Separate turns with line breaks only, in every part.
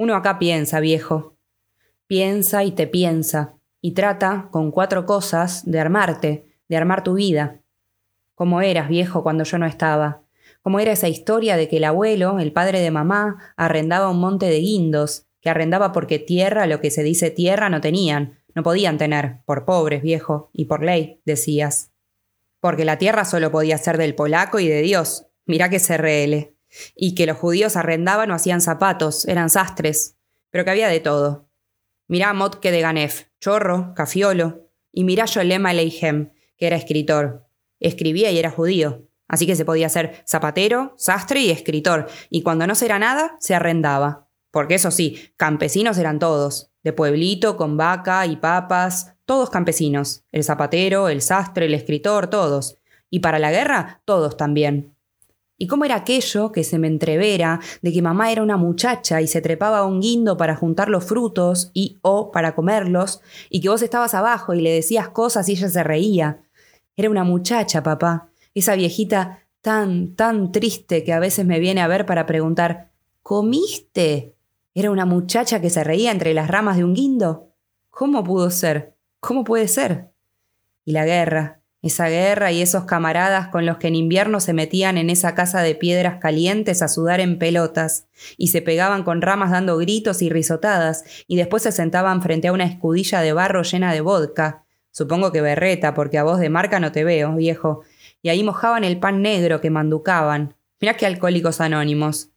Uno acá piensa, viejo. Piensa y te piensa, y trata, con cuatro cosas, de armarte, de armar tu vida. ¿Cómo eras, viejo, cuando yo no estaba? ¿Cómo era esa historia de que el abuelo, el padre de mamá, arrendaba un monte de guindos, que arrendaba porque tierra, lo que se dice tierra, no tenían, no podían tener, por pobres, viejo, y por ley, decías. Porque la tierra solo podía ser del polaco y de Dios. Mirá que se reele y que los judíos arrendaban o hacían zapatos, eran sastres, pero que había de todo. Mirá a Motke de Ganef, chorro, cafiolo, y mirá Yolema Leihem, que era escritor. Escribía y era judío, así que se podía ser zapatero, sastre y escritor, y cuando no se era nada, se arrendaba. Porque eso sí, campesinos eran todos, de pueblito, con vaca y papas, todos campesinos, el zapatero, el sastre, el escritor, todos. Y para la guerra, todos también. ¿Y cómo era aquello que se me entrevera de que mamá era una muchacha y se trepaba a un guindo para juntar los frutos y o para comerlos, y que vos estabas abajo y le decías cosas y ella se reía? Era una muchacha, papá, esa viejita tan, tan triste que a veces me viene a ver para preguntar, ¿comiste? ¿Era una muchacha que se reía entre las ramas de un guindo? ¿Cómo pudo ser? ¿Cómo puede ser? Y la guerra, esa guerra y esos camaradas con los que en invierno se metían en esa casa de piedras calientes a sudar en pelotas, y se pegaban con ramas dando gritos y risotadas, y después se sentaban frente a una escudilla de barro llena de vodka. Supongo que berreta, porque a voz de marca no te veo, viejo. Y ahí mojaban el pan negro que manducaban. Mirá qué alcohólicos anónimos.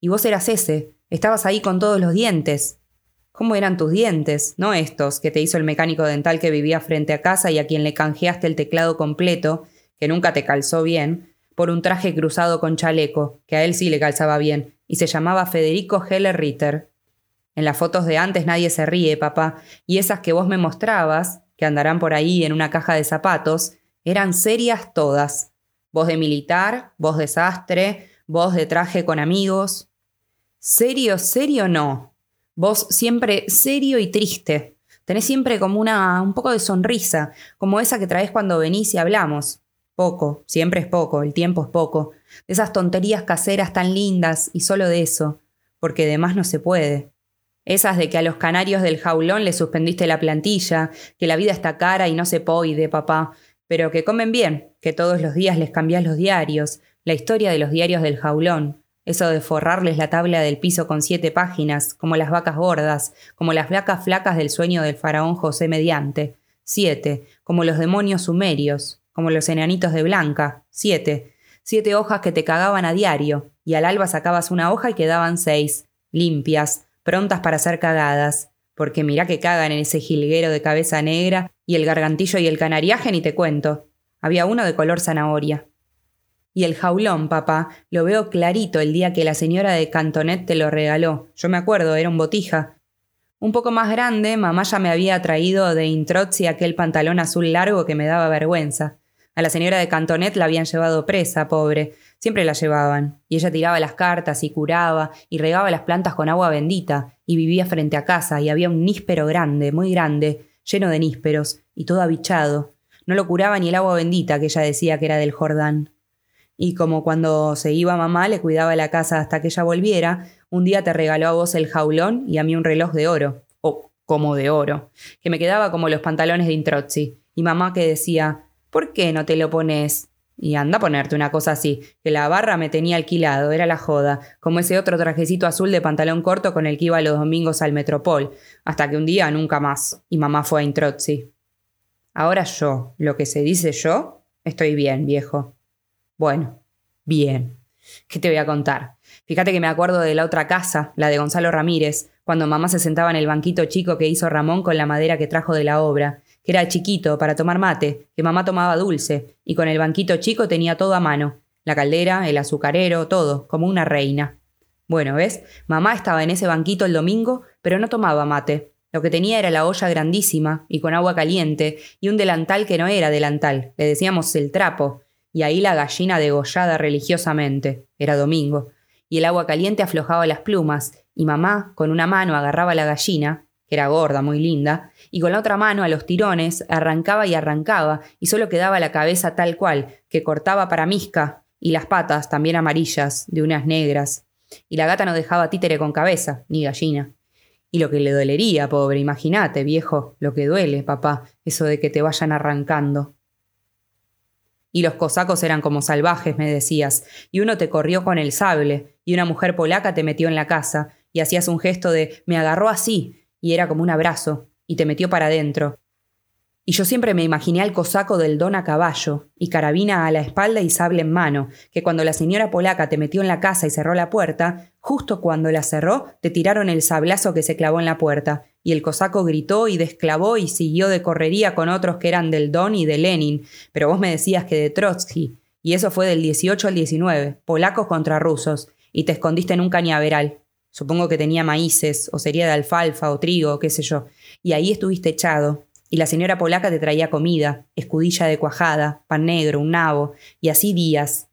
Y vos eras ese, estabas ahí con todos los dientes, ¿Cómo eran tus dientes? No estos que te hizo el mecánico dental que vivía frente a casa y a quien le canjeaste el teclado completo, que nunca te calzó bien, por un traje cruzado con chaleco, que a él sí le calzaba bien, y se llamaba Federico Heller Ritter. En las fotos de antes nadie se ríe, papá, y esas que vos me mostrabas, que andarán por ahí en una caja de zapatos, eran serias todas. Voz de militar, voz de sastre, voz de traje con amigos. Serio, serio no, Vos siempre serio y triste. Tenés siempre como una, un poco de sonrisa, como esa que traes cuando venís y hablamos. Poco, siempre es poco, el tiempo es poco. Esas tonterías caseras tan lindas y solo de eso, porque de más no se puede. Esas de que a los canarios del jaulón le suspendiste la plantilla, que la vida está cara y no se poide, papá, pero que comen bien, que todos los días les cambiás los diarios, la historia de los diarios del jaulón, eso de forrarles la tabla del piso con siete páginas, como las vacas gordas, como las vacas flacas del sueño del faraón José Mediante. Siete, como los demonios sumerios, como los enanitos de Blanca. Siete. Siete hojas que te cagaban a diario, y al alba sacabas una hoja y quedaban seis, limpias, prontas para ser cagadas. Porque mirá que cagan en ese jilguero de cabeza negra, y el gargantillo y el canariaje ni te cuento. Había uno de color zanahoria. Y el jaulón, papá, lo veo clarito el día que la señora de Cantonet te lo regaló. Yo me acuerdo, era un botija. Un poco más grande, mamá ya me había traído de Introzzi aquel pantalón azul largo que me daba vergüenza. A la señora de Cantonet la habían llevado presa, pobre. Siempre la llevaban. Y ella tiraba las cartas y curaba y regaba las plantas con agua bendita. Y vivía frente a casa y había un níspero grande, muy grande, lleno de nísperos, y todo abichado. No lo curaba ni el agua bendita que ella decía que era del Jordán. Y como cuando se iba mamá le cuidaba la casa hasta que ella volviera, un día te regaló a vos el jaulón y a mí un reloj de oro, o como de oro, que me quedaba como los pantalones de Introzzi. Y mamá que decía, ¿por qué no te lo pones? Y anda a ponerte una cosa así, que la barra me tenía alquilado, era la joda, como ese otro trajecito azul de pantalón corto con el que iba los domingos al Metropol, hasta que un día nunca más, y mamá fue a Introzzi. Ahora yo, lo que se dice yo, estoy bien, viejo. Bueno, bien. ¿Qué te voy a contar? Fíjate que me acuerdo de la otra casa, la de Gonzalo Ramírez, cuando mamá se sentaba en el banquito chico que hizo Ramón con la madera que trajo de la obra, que era chiquito para tomar mate, que mamá tomaba dulce, y con el banquito chico tenía todo a mano, la caldera, el azucarero, todo, como una reina. Bueno, ¿ves? Mamá estaba en ese banquito el domingo, pero no tomaba mate. Lo que tenía era la olla grandísima y con agua caliente y un delantal que no era delantal, le decíamos el trapo, y ahí la gallina degollada religiosamente. Era domingo. Y el agua caliente aflojaba las plumas, y mamá con una mano agarraba la gallina, que era gorda, muy linda, y con la otra mano a los tirones arrancaba y arrancaba, y solo quedaba la cabeza tal cual, que cortaba para misca, y las patas, también amarillas, de unas negras. Y la gata no dejaba títere con cabeza, ni gallina. Y lo que le dolería, pobre, imagínate, viejo, lo que duele, papá, eso de que te vayan arrancando. Y los cosacos eran como salvajes, me decías, y uno te corrió con el sable, y una mujer polaca te metió en la casa, y hacías un gesto de me agarró así, y era como un abrazo, y te metió para adentro, y yo siempre me imaginé al cosaco del don a caballo, y carabina a la espalda y sable en mano, que cuando la señora polaca te metió en la casa y cerró la puerta, justo cuando la cerró, te tiraron el sablazo que se clavó en la puerta, y el cosaco gritó y desclavó y siguió de correría con otros que eran del Don y de Lenin, pero vos me decías que de Trotsky, y eso fue del 18 al 19, polacos contra rusos, y te escondiste en un cañaveral. Supongo que tenía maíces, o sería de alfalfa o trigo, qué sé yo, y ahí estuviste echado, y la señora polaca te traía comida, escudilla de cuajada, pan negro, un nabo, y así días.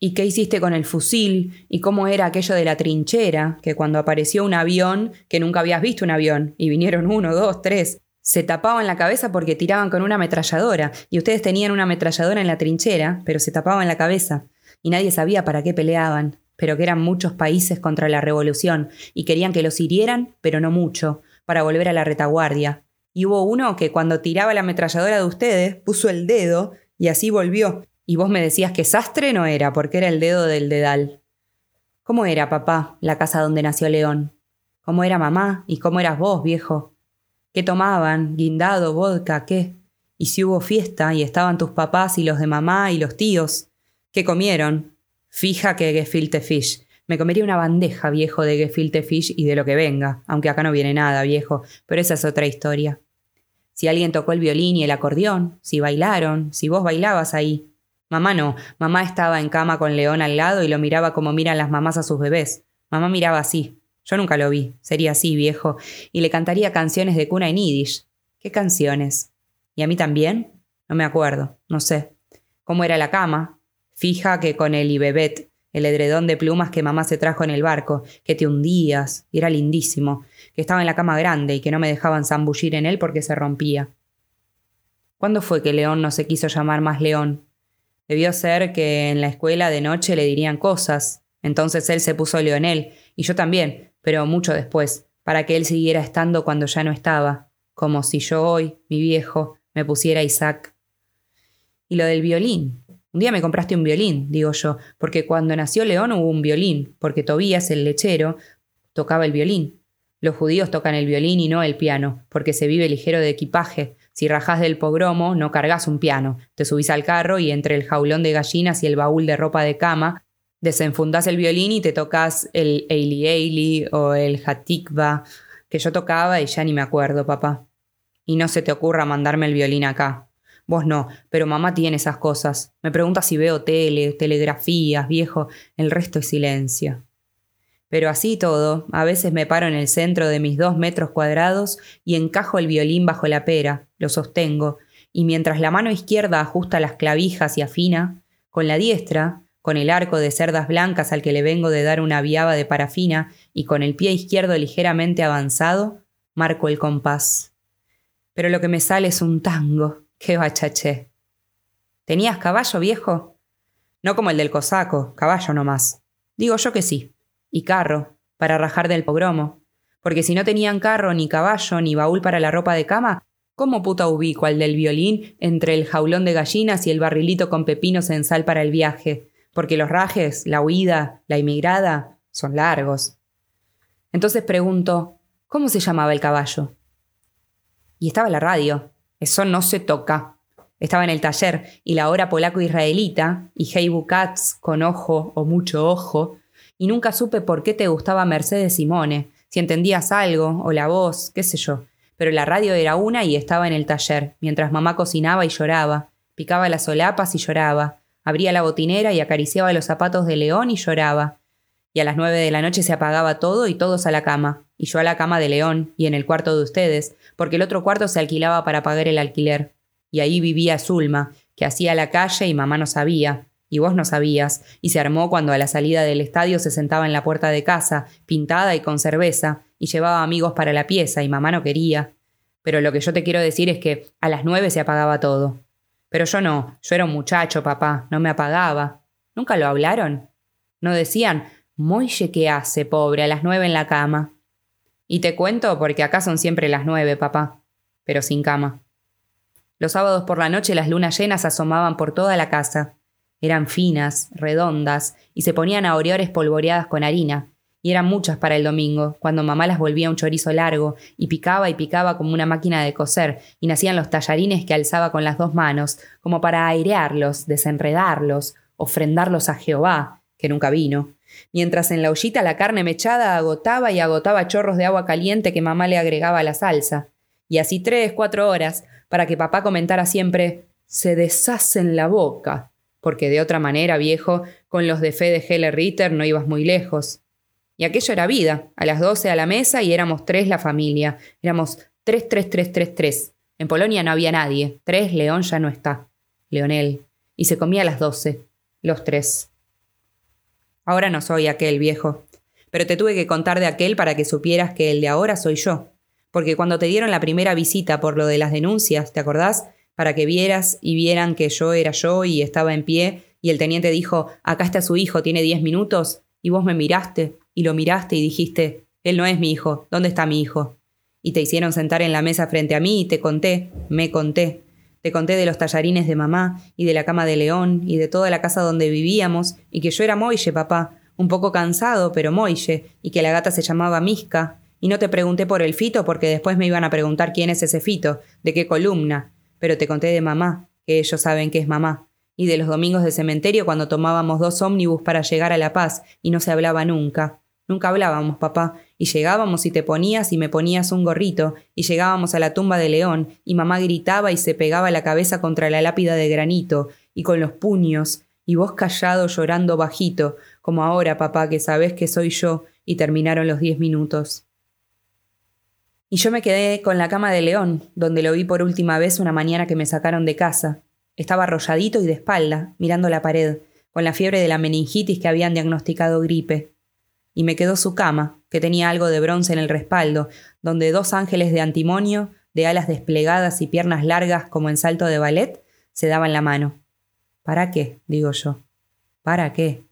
¿Y qué hiciste con el fusil? ¿Y cómo era aquello de la trinchera? Que cuando apareció un avión, que nunca habías visto un avión, y vinieron uno, dos, tres, se tapaban la cabeza porque tiraban con una ametralladora, y ustedes tenían una ametralladora en la trinchera, pero se tapaban la cabeza, y nadie sabía para qué peleaban, pero que eran muchos países contra la revolución, y querían que los hirieran, pero no mucho, para volver a la retaguardia, y hubo uno que cuando tiraba la ametralladora de ustedes puso el dedo y así volvió. Y vos me decías que sastre no era, porque era el dedo del dedal. ¿Cómo era, papá, la casa donde nació León? ¿Cómo era mamá? ¿Y cómo eras vos, viejo? ¿Qué tomaban? ¿Guindado, vodka, qué? ¿Y si hubo fiesta y estaban tus papás y los de mamá y los tíos? ¿Qué comieron? Fija que gefilte fish. Me comería una bandeja, viejo, de gefilte fish y de lo que venga, aunque acá no viene nada, viejo, pero esa es otra historia si alguien tocó el violín y el acordeón, si bailaron, si vos bailabas ahí. Mamá no, mamá estaba en cama con León al lado y lo miraba como miran las mamás a sus bebés. Mamá miraba así. Yo nunca lo vi, sería así, viejo, y le cantaría canciones de cuna en yiddish. ¿Qué canciones? ¿Y a mí también? No me acuerdo, no sé. ¿Cómo era la cama? Fija que con el ibebet, el edredón de plumas que mamá se trajo en el barco, que te hundías, y era lindísimo, que estaba en la cama grande y que no me dejaban zambullir en él porque se rompía. ¿Cuándo fue que León no se quiso llamar más León? Debió ser que en la escuela de noche le dirían cosas. Entonces él se puso Leonel, y yo también, pero mucho después, para que él siguiera estando cuando ya no estaba, como si yo hoy, mi viejo, me pusiera Isaac. Y lo del violín. Un día me compraste un violín, digo yo, porque cuando nació León hubo un violín, porque Tobías, el lechero, tocaba el violín. Los judíos tocan el violín y no el piano, porque se vive ligero de equipaje. Si rajás del pogromo, no cargas un piano. Te subís al carro y entre el jaulón de gallinas y el baúl de ropa de cama, desenfundás el violín y te tocas el Eili Eili o el Hatikva, que yo tocaba y ya ni me acuerdo, papá. Y no se te ocurra mandarme el violín acá. Vos no, pero mamá tiene esas cosas. Me pregunta si veo tele, telegrafías, viejo. El resto es silencio. Pero así todo, a veces me paro en el centro de mis dos metros cuadrados y encajo el violín bajo la pera, lo sostengo, y mientras la mano izquierda ajusta las clavijas y afina, con la diestra, con el arco de cerdas blancas al que le vengo de dar una viaba de parafina y con el pie izquierdo ligeramente avanzado, marco el compás. Pero lo que me sale es un tango. ¡Qué bachaché! ¿Tenías caballo viejo? No como el del cosaco, caballo nomás. Digo yo que sí y carro, para rajar del pogromo. Porque si no tenían carro, ni caballo, ni baúl para la ropa de cama, ¿cómo puta ubico al del violín entre el jaulón de gallinas y el barrilito con pepinos en sal para el viaje? Porque los rajes, la huida, la inmigrada, son largos. Entonces pregunto, ¿cómo se llamaba el caballo? Y estaba la radio. Eso no se toca. Estaba en el taller y la hora polaco-israelita y Heibu Katz con ojo o mucho ojo y nunca supe por qué te gustaba Mercedes Simone, si entendías algo, o la voz, qué sé yo. Pero la radio era una y estaba en el taller, mientras mamá cocinaba y lloraba, picaba las solapas y lloraba, abría la botinera y acariciaba los zapatos de León y lloraba. Y a las nueve de la noche se apagaba todo y todos a la cama, y yo a la cama de León y en el cuarto de ustedes, porque el otro cuarto se alquilaba para pagar el alquiler. Y ahí vivía Zulma, que hacía la calle y mamá no sabía, y vos no sabías, y se armó cuando a la salida del estadio se sentaba en la puerta de casa, pintada y con cerveza, y llevaba amigos para la pieza, y mamá no quería. Pero lo que yo te quiero decir es que a las nueve se apagaba todo. Pero yo no, yo era un muchacho, papá, no me apagaba. ¿Nunca lo hablaron? ¿No decían, Moille, ¿qué hace, pobre, a las nueve en la cama? Y te cuento porque acá son siempre las nueve, papá, pero sin cama. Los sábados por la noche las lunas llenas asomaban por toda la casa. Eran finas, redondas, y se ponían a orear espolvoreadas con harina, y eran muchas para el domingo, cuando mamá las volvía un chorizo largo, y picaba y picaba como una máquina de coser, y nacían los tallarines que alzaba con las dos manos, como para airearlos, desenredarlos, ofrendarlos a Jehová, que nunca vino. Mientras en la ollita la carne mechada agotaba y agotaba chorros de agua caliente que mamá le agregaba a la salsa. Y así tres, cuatro horas, para que papá comentara siempre se deshace en la boca, porque de otra manera, viejo, con los de fe de Heller Ritter no ibas muy lejos. Y aquello era vida. A las doce a la mesa y éramos tres la familia. Éramos tres, tres, tres, tres, tres. En Polonia no había nadie. Tres, León ya no está. Leonel. Y se comía a las doce. Los tres. Ahora no soy aquel viejo. Pero te tuve que contar de aquel para que supieras que el de ahora soy yo. Porque cuando te dieron la primera visita por lo de las denuncias, ¿te acordás? Para que vieras y vieran que yo era yo y estaba en pie, y el teniente dijo, acá está su hijo, tiene diez minutos, y vos me miraste, y lo miraste y dijiste, él no es mi hijo, ¿dónde está mi hijo? Y te hicieron sentar en la mesa frente a mí y te conté, me conté. Te conté de los tallarines de mamá y de la cama de León y de toda la casa donde vivíamos y que yo era Moille, papá, un poco cansado, pero Moille, y que la gata se llamaba Misca. Y no te pregunté por el fito porque después me iban a preguntar quién es ese fito, de qué columna. Pero te conté de mamá, que ellos saben que es mamá. Y de los domingos de cementerio cuando tomábamos dos ómnibus para llegar a La Paz y no se hablaba nunca. Nunca hablábamos, papá, y llegábamos y te ponías y me ponías un gorrito, y llegábamos a la tumba de León, y mamá gritaba y se pegaba la cabeza contra la lápida de granito, y con los puños, y vos callado llorando bajito, como ahora, papá, que sabés que soy yo, y terminaron los diez minutos. Y yo me quedé con la cama de León, donde lo vi por última vez una mañana que me sacaron de casa. Estaba arrolladito y de espalda, mirando la pared, con la fiebre de la meningitis que habían diagnosticado gripe y me quedó su cama, que tenía algo de bronce en el respaldo, donde dos ángeles de antimonio, de alas desplegadas y piernas largas como en salto de ballet, se daban la mano. ¿Para qué? digo yo. ¿Para qué?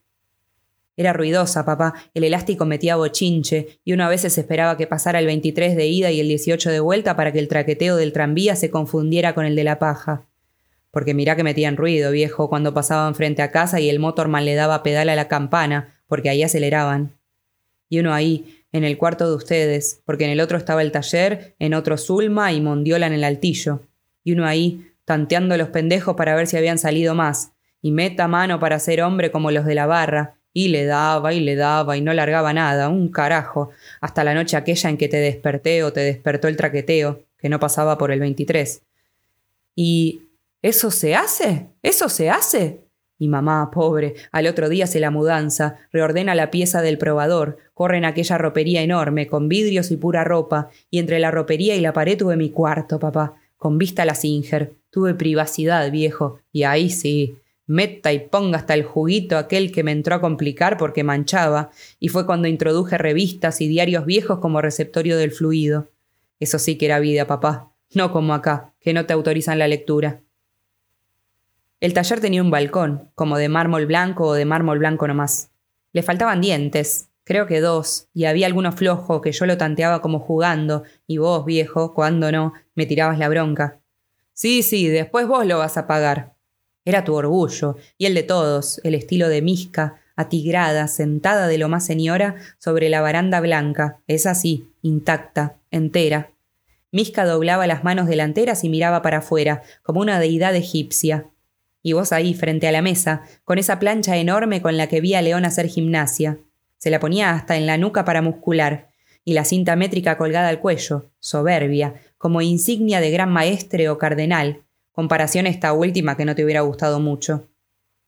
Era ruidosa, papá. El elástico metía bochinche, y uno a veces esperaba que pasara el 23 de ida y el 18 de vuelta para que el traqueteo del tranvía se confundiera con el de la paja. Porque mirá que metían ruido, viejo, cuando pasaban frente a casa y el motorman le daba pedal a la campana, porque ahí aceleraban y uno ahí, en el cuarto de ustedes, porque en el otro estaba el taller, en otro Zulma y Mondiola en el altillo, y uno ahí, tanteando los pendejos para ver si habían salido más, y meta mano para ser hombre como los de la barra, y le daba y le daba y no largaba nada, un carajo, hasta la noche aquella en que te desperté o te despertó el traqueteo, que no pasaba por el 23. ¿Y eso se hace? ¿Eso se hace? Y mamá, pobre, al otro día hace la mudanza, reordena la pieza del probador, corre en aquella ropería enorme, con vidrios y pura ropa, y entre la ropería y la pared tuve mi cuarto, papá, con vista a la Singer. Tuve privacidad, viejo, y ahí sí, meta y ponga hasta el juguito aquel que me entró a complicar porque manchaba, y fue cuando introduje revistas y diarios viejos como receptorio del fluido. Eso sí que era vida, papá, no como acá, que no te autorizan la lectura. El taller tenía un balcón, como de mármol blanco o de mármol blanco nomás. Le faltaban dientes, creo que dos, y había alguno flojo que yo lo tanteaba como jugando, y vos, viejo, cuando no, me tirabas la bronca. Sí, sí, después vos lo vas a pagar. Era tu orgullo, y el de todos, el estilo de Misca, atigrada, sentada de lo más señora, sobre la baranda blanca, es así, intacta, entera. Misca doblaba las manos delanteras y miraba para afuera, como una deidad egipcia y vos ahí frente a la mesa, con esa plancha enorme con la que vi a León hacer gimnasia. Se la ponía hasta en la nuca para muscular, y la cinta métrica colgada al cuello, soberbia, como insignia de gran maestre o cardenal, comparación esta última que no te hubiera gustado mucho.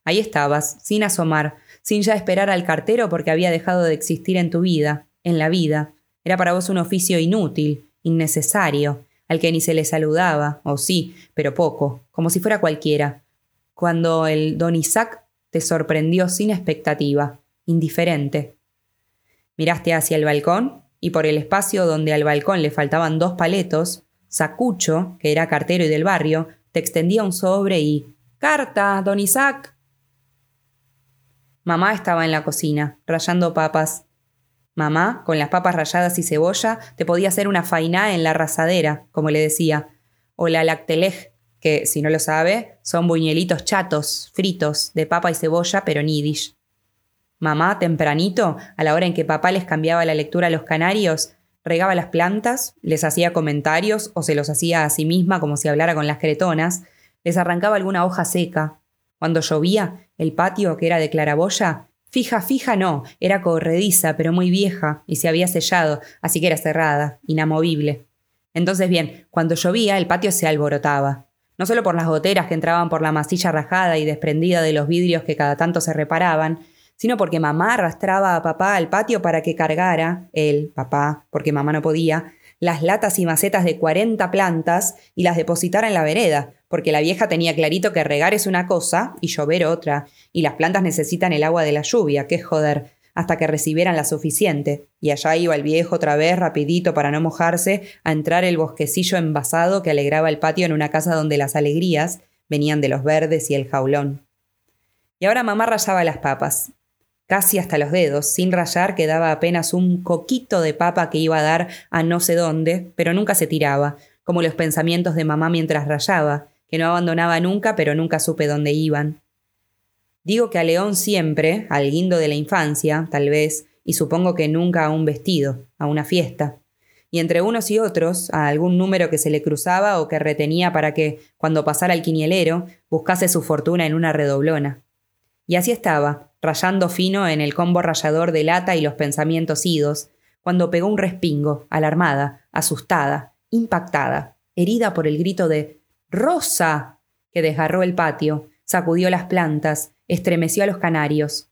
Ahí estabas, sin asomar, sin ya esperar al cartero porque había dejado de existir en tu vida, en la vida. Era para vos un oficio inútil, innecesario, al que ni se le saludaba, o sí, pero poco, como si fuera cualquiera, cuando el don Isaac te sorprendió sin expectativa, indiferente. Miraste hacia el balcón y por el espacio donde al balcón le faltaban dos paletos, Sacucho, que era cartero y del barrio, te extendía un sobre y ¡Carta, don Isaac! Mamá estaba en la cocina, rayando papas. Mamá, con las papas rayadas y cebolla, te podía hacer una fainá en la rasadera, como le decía, o la lactelej, que, si no lo sabe, son buñuelitos chatos, fritos, de papa y cebolla, pero nidish. Mamá, tempranito, a la hora en que papá les cambiaba la lectura a los canarios, regaba las plantas, les hacía comentarios o se los hacía a sí misma como si hablara con las cretonas, les arrancaba alguna hoja seca. Cuando llovía, el patio, que era de claraboya, fija, fija no, era corrediza, pero muy vieja, y se había sellado, así que era cerrada, inamovible. Entonces, bien, cuando llovía, el patio se alborotaba. No solo por las goteras que entraban por la masilla rajada y desprendida de los vidrios que cada tanto se reparaban, sino porque mamá arrastraba a papá al patio para que cargara, él, papá, porque mamá no podía, las latas y macetas de 40 plantas y las depositara en la vereda, porque la vieja tenía clarito que regar es una cosa y llover otra, y las plantas necesitan el agua de la lluvia, qué joder, hasta que recibieran la suficiente. Y allá iba el viejo otra vez, rapidito para no mojarse, a entrar el bosquecillo envasado que alegraba el patio en una casa donde las alegrías venían de los verdes y el jaulón. Y ahora mamá rayaba las papas, casi hasta los dedos. Sin rayar quedaba apenas un coquito de papa que iba a dar a no sé dónde, pero nunca se tiraba, como los pensamientos de mamá mientras rayaba, que no abandonaba nunca, pero nunca supe dónde iban. Digo que a León siempre, al guindo de la infancia, tal vez, y supongo que nunca a un vestido, a una fiesta. Y entre unos y otros, a algún número que se le cruzaba o que retenía para que, cuando pasara el quinielero, buscase su fortuna en una redoblona. Y así estaba, rayando fino en el combo rayador de lata y los pensamientos idos, cuando pegó un respingo, alarmada, asustada, impactada, herida por el grito de Rosa, que desgarró el patio, sacudió las plantas, estremeció a los canarios.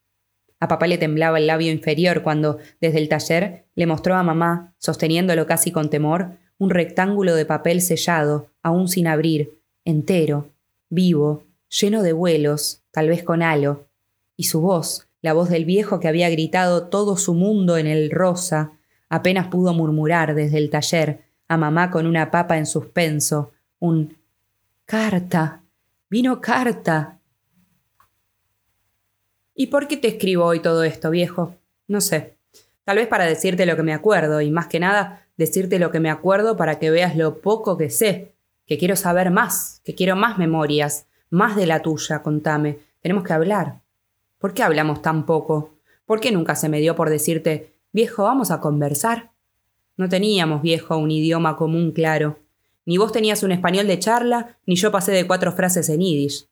A papá le temblaba el labio inferior cuando, desde el taller, le mostró a mamá, sosteniéndolo casi con temor, un rectángulo de papel sellado, aún sin abrir, entero, vivo, lleno de vuelos, tal vez con halo, y su voz, la voz del viejo que había gritado todo su mundo en el rosa, apenas pudo murmurar desde el taller a mamá con una papa en suspenso, un carta, vino carta. ¿Y por qué te escribo hoy todo esto, viejo? No sé. Tal vez para decirte lo que me acuerdo, y más que nada, decirte lo que me acuerdo para que veas lo poco que sé, que quiero saber más, que quiero más memorias, más de la tuya, contame. Tenemos que hablar. ¿Por qué hablamos tan poco? ¿Por qué nunca se me dio por decirte, viejo, vamos a conversar? No teníamos, viejo, un idioma común claro. Ni vos tenías un español de charla, ni yo pasé de cuatro frases en yiddish.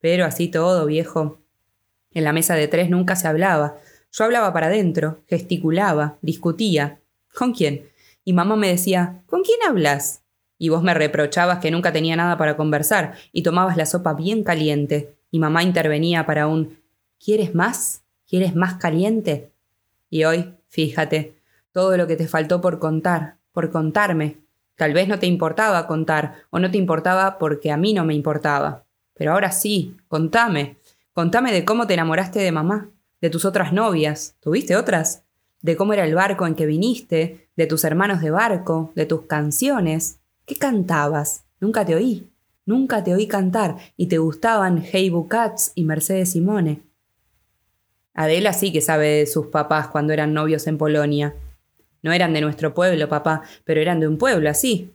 Pero así todo, viejo. En la mesa de tres nunca se hablaba. Yo hablaba para adentro, gesticulaba, discutía. ¿Con quién? Y mamá me decía, ¿con quién hablas? Y vos me reprochabas que nunca tenía nada para conversar y tomabas la sopa bien caliente. Y mamá intervenía para un ¿Quieres más? ¿Quieres más caliente? Y hoy, fíjate, todo lo que te faltó por contar, por contarme. Tal vez no te importaba contar, o no te importaba porque a mí no me importaba. Pero ahora sí, contame. Contame de cómo te enamoraste de mamá, de tus otras novias. ¿Tuviste otras? De cómo era el barco en que viniste, de tus hermanos de barco, de tus canciones. ¿Qué cantabas? Nunca te oí. Nunca te oí cantar y te gustaban Hey Cats y Mercedes Simone. Adela sí que sabe de sus papás cuando eran novios en Polonia. No eran de nuestro pueblo, papá, pero eran de un pueblo así.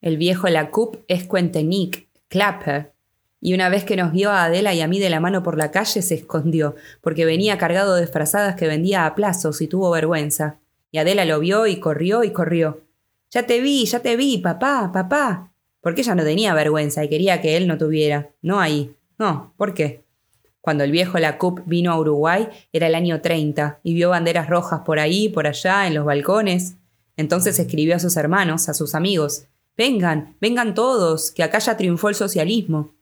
El viejo Lacup es Cuentenic, Clapper. Y una vez que nos vio a Adela y a mí de la mano por la calle, se escondió, porque venía cargado de frazadas que vendía a plazos y tuvo vergüenza. Y Adela lo vio y corrió y corrió. Ya te vi, ya te vi, papá, papá. Porque ella no tenía vergüenza y quería que él no tuviera. No ahí. No, ¿por qué? Cuando el viejo Lacup vino a Uruguay era el año 30 y vio banderas rojas por ahí, por allá, en los balcones. Entonces escribió a sus hermanos, a sus amigos, Vengan, vengan todos, que acá ya triunfó el socialismo.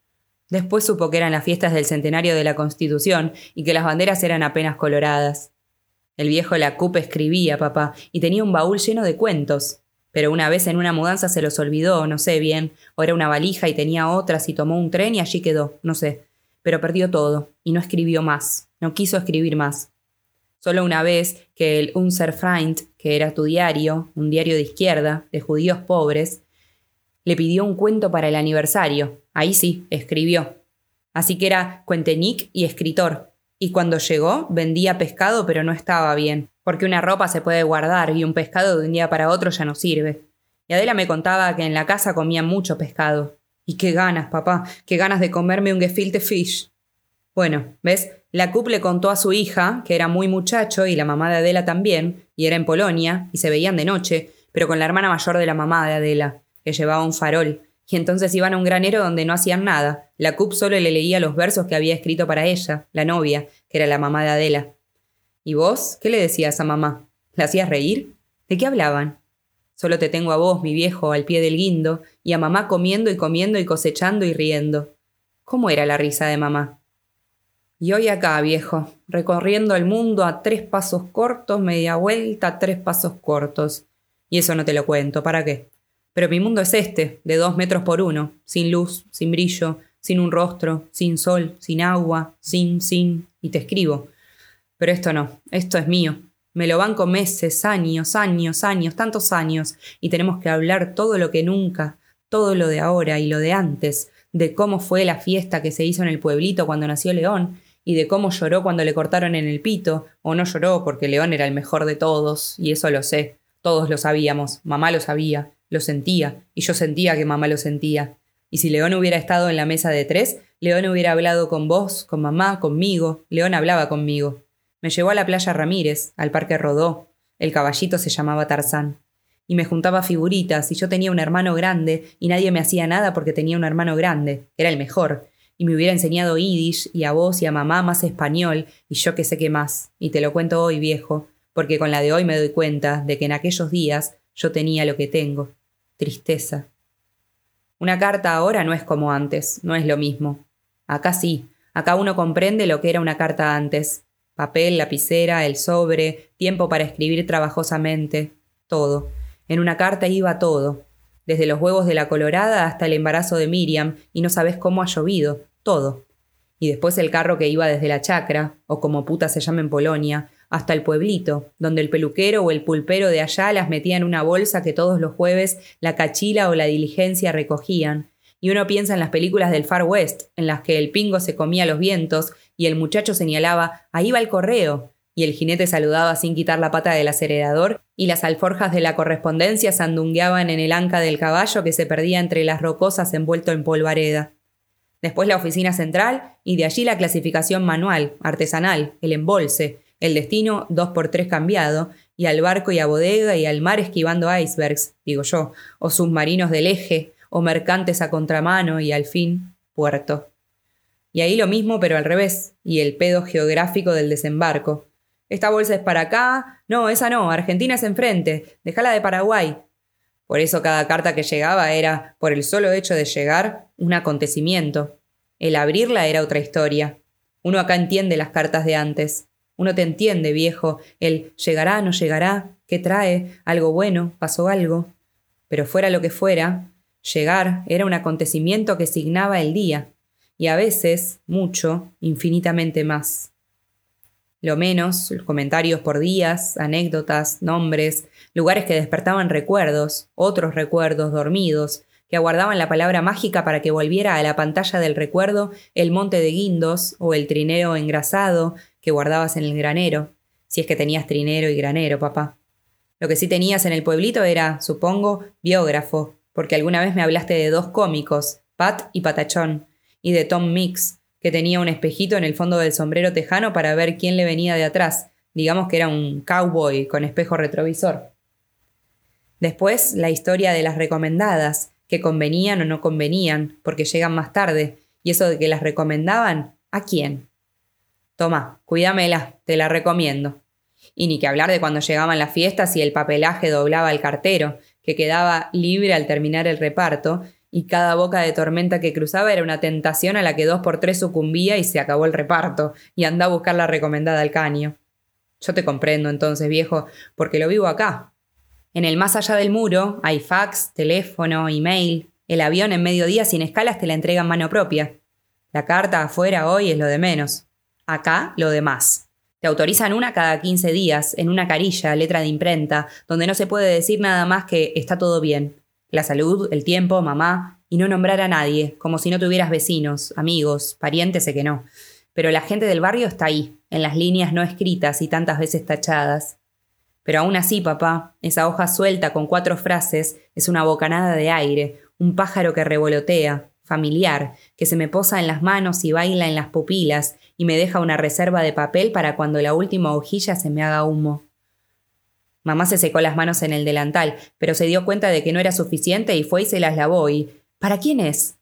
Después supo que eran las fiestas del centenario de la Constitución y que las banderas eran apenas coloradas. El viejo Lacup escribía, papá, y tenía un baúl lleno de cuentos. Pero una vez en una mudanza se los olvidó, no sé bien, o era una valija y tenía otras y tomó un tren y allí quedó, no sé pero perdió todo y no escribió más, no quiso escribir más. Solo una vez que el Unser Freund, que era tu diario, un diario de izquierda, de judíos pobres, le pidió un cuento para el aniversario. Ahí sí, escribió. Así que era cuentenic y escritor. Y cuando llegó, vendía pescado, pero no estaba bien, porque una ropa se puede guardar y un pescado de un día para otro ya no sirve. Y Adela me contaba que en la casa comían mucho pescado. Y qué ganas, papá, qué ganas de comerme un gefilte fish. Bueno, ¿ves? La CUP le contó a su hija, que era muy muchacho, y la mamá de Adela también, y era en Polonia, y se veían de noche, pero con la hermana mayor de la mamá de Adela, que llevaba un farol, y entonces iban a un granero donde no hacían nada. La CUP solo le leía los versos que había escrito para ella, la novia, que era la mamá de Adela. ¿Y vos? ¿Qué le decías a mamá? ¿La hacías reír? ¿De qué hablaban? Solo te tengo a vos, mi viejo, al pie del guindo, y a mamá comiendo y comiendo y cosechando y riendo. ¿Cómo era la risa de mamá? Y hoy acá, viejo, recorriendo el mundo a tres pasos cortos, media vuelta tres pasos cortos. Y eso no te lo cuento, ¿para qué? Pero mi mundo es este, de dos metros por uno, sin luz, sin brillo, sin un rostro, sin sol, sin agua, sin, sin, y te escribo. Pero esto no, esto es mío. Me lo banco meses, años, años, años, tantos años, y tenemos que hablar todo lo que nunca, todo lo de ahora y lo de antes, de cómo fue la fiesta que se hizo en el pueblito cuando nació León, y de cómo lloró cuando le cortaron en el pito, o no lloró porque León era el mejor de todos, y eso lo sé, todos lo sabíamos, mamá lo sabía, lo sentía, y yo sentía que mamá lo sentía. Y si León hubiera estado en la mesa de tres, León hubiera hablado con vos, con mamá, conmigo, León hablaba conmigo. Me llevó a la playa Ramírez, al parque Rodó, el caballito se llamaba Tarzán. Y me juntaba figuritas, y yo tenía un hermano grande, y nadie me hacía nada porque tenía un hermano grande, era el mejor, y me hubiera enseñado yiddish y a vos y a mamá más español y yo qué sé qué más. Y te lo cuento hoy, viejo, porque con la de hoy me doy cuenta de que en aquellos días yo tenía lo que tengo. Tristeza. Una carta ahora no es como antes, no es lo mismo. Acá sí, acá uno comprende lo que era una carta antes. Papel, lapicera, el sobre, tiempo para escribir trabajosamente, todo. En una carta iba todo, desde los huevos de la colorada hasta el embarazo de Miriam, y no sabes cómo ha llovido, todo. Y después el carro que iba desde la chacra, o como puta se llama en Polonia, hasta el pueblito, donde el peluquero o el pulpero de allá las metía en una bolsa que todos los jueves la cachila o la diligencia recogían. Y uno piensa en las películas del Far West, en las que el pingo se comía los vientos y el muchacho señalaba ahí va el correo, y el jinete saludaba sin quitar la pata del acelerador, y las alforjas de la correspondencia sandungueaban en el anca del caballo que se perdía entre las rocosas envuelto en polvareda después la oficina central y de allí la clasificación manual, artesanal, el embolse, el destino dos por tres cambiado, y al barco y a bodega y al mar esquivando icebergs, digo yo, o submarinos del eje, o mercantes a contramano y al fin, puerto. Y ahí lo mismo pero al revés, y el pedo geográfico del desembarco. Esta bolsa es para acá, no, esa no, Argentina es enfrente, déjala de Paraguay, por eso cada carta que llegaba era, por el solo hecho de llegar, un acontecimiento. El abrirla era otra historia. Uno acá entiende las cartas de antes. Uno te entiende, viejo, el llegará, no llegará, qué trae, algo bueno, pasó algo. Pero fuera lo que fuera, llegar era un acontecimiento que signaba el día, y a veces, mucho, infinitamente más. Lo menos, comentarios por días, anécdotas, nombres, lugares que despertaban recuerdos, otros recuerdos dormidos, que aguardaban la palabra mágica para que volviera a la pantalla del recuerdo el monte de guindos o el trineo engrasado que guardabas en el granero, si es que tenías trinero y granero, papá. Lo que sí tenías en el pueblito era, supongo, biógrafo, porque alguna vez me hablaste de dos cómicos, Pat y Patachón, y de Tom Mix, que tenía un espejito en el fondo del sombrero tejano para ver quién le venía de atrás. Digamos que era un cowboy con espejo retrovisor. Después, la historia de las recomendadas, que convenían o no convenían, porque llegan más tarde, y eso de que las recomendaban, ¿a quién? Toma, cuídamela, te la recomiendo. Y ni que hablar de cuando llegaban las fiestas y el papelaje doblaba al cartero, que quedaba libre al terminar el reparto, y cada boca de tormenta que cruzaba era una tentación a la que dos por tres sucumbía y se acabó el reparto, y anda a buscar la recomendada al caño. Yo te comprendo entonces, viejo, porque lo vivo acá. En el más allá del muro hay fax, teléfono, email. El avión en mediodía sin escalas te la entrega en mano propia. La carta afuera hoy es lo de menos. Acá lo de más. Te autorizan una cada 15 días, en una carilla, letra de imprenta, donde no se puede decir nada más que está todo bien, la salud, el tiempo, mamá, y no nombrar a nadie, como si no tuvieras vecinos, amigos, parientes, sé que no. pero la gente del barrio está ahí, en las líneas no escritas y tantas veces tachadas. Pero aún así, papá, esa hoja suelta con cuatro frases es una bocanada de aire, un pájaro que revolotea, familiar, que se me posa en las manos y baila en las pupilas y me deja una reserva de papel para cuando la última hojilla se me haga humo. Mamá se secó las manos en el delantal, pero se dio cuenta de que no era suficiente y fue y se las lavó y ¿Para quién es?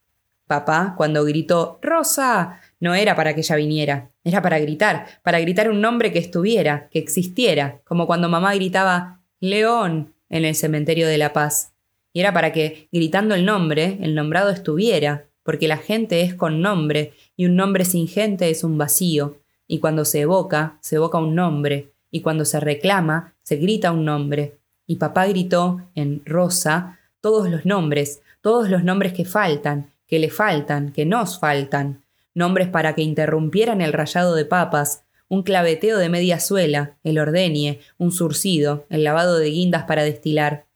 Papá, cuando gritó Rosa, no era para que ella viniera, era para gritar, para gritar un nombre que estuviera, que existiera, como cuando mamá gritaba León en el cementerio de La Paz. Y era para que, gritando el nombre, el nombrado estuviera, porque la gente es con nombre, y un nombre sin gente es un vacío, y cuando se evoca, se evoca un nombre, y cuando se reclama, se grita un nombre. Y papá gritó, en rosa, todos los nombres, todos los nombres que faltan, que le faltan, que nos faltan, nombres para que interrumpieran el rayado de papas, un claveteo de media suela, el ordeñe, un surcido, el lavado de guindas para destilar.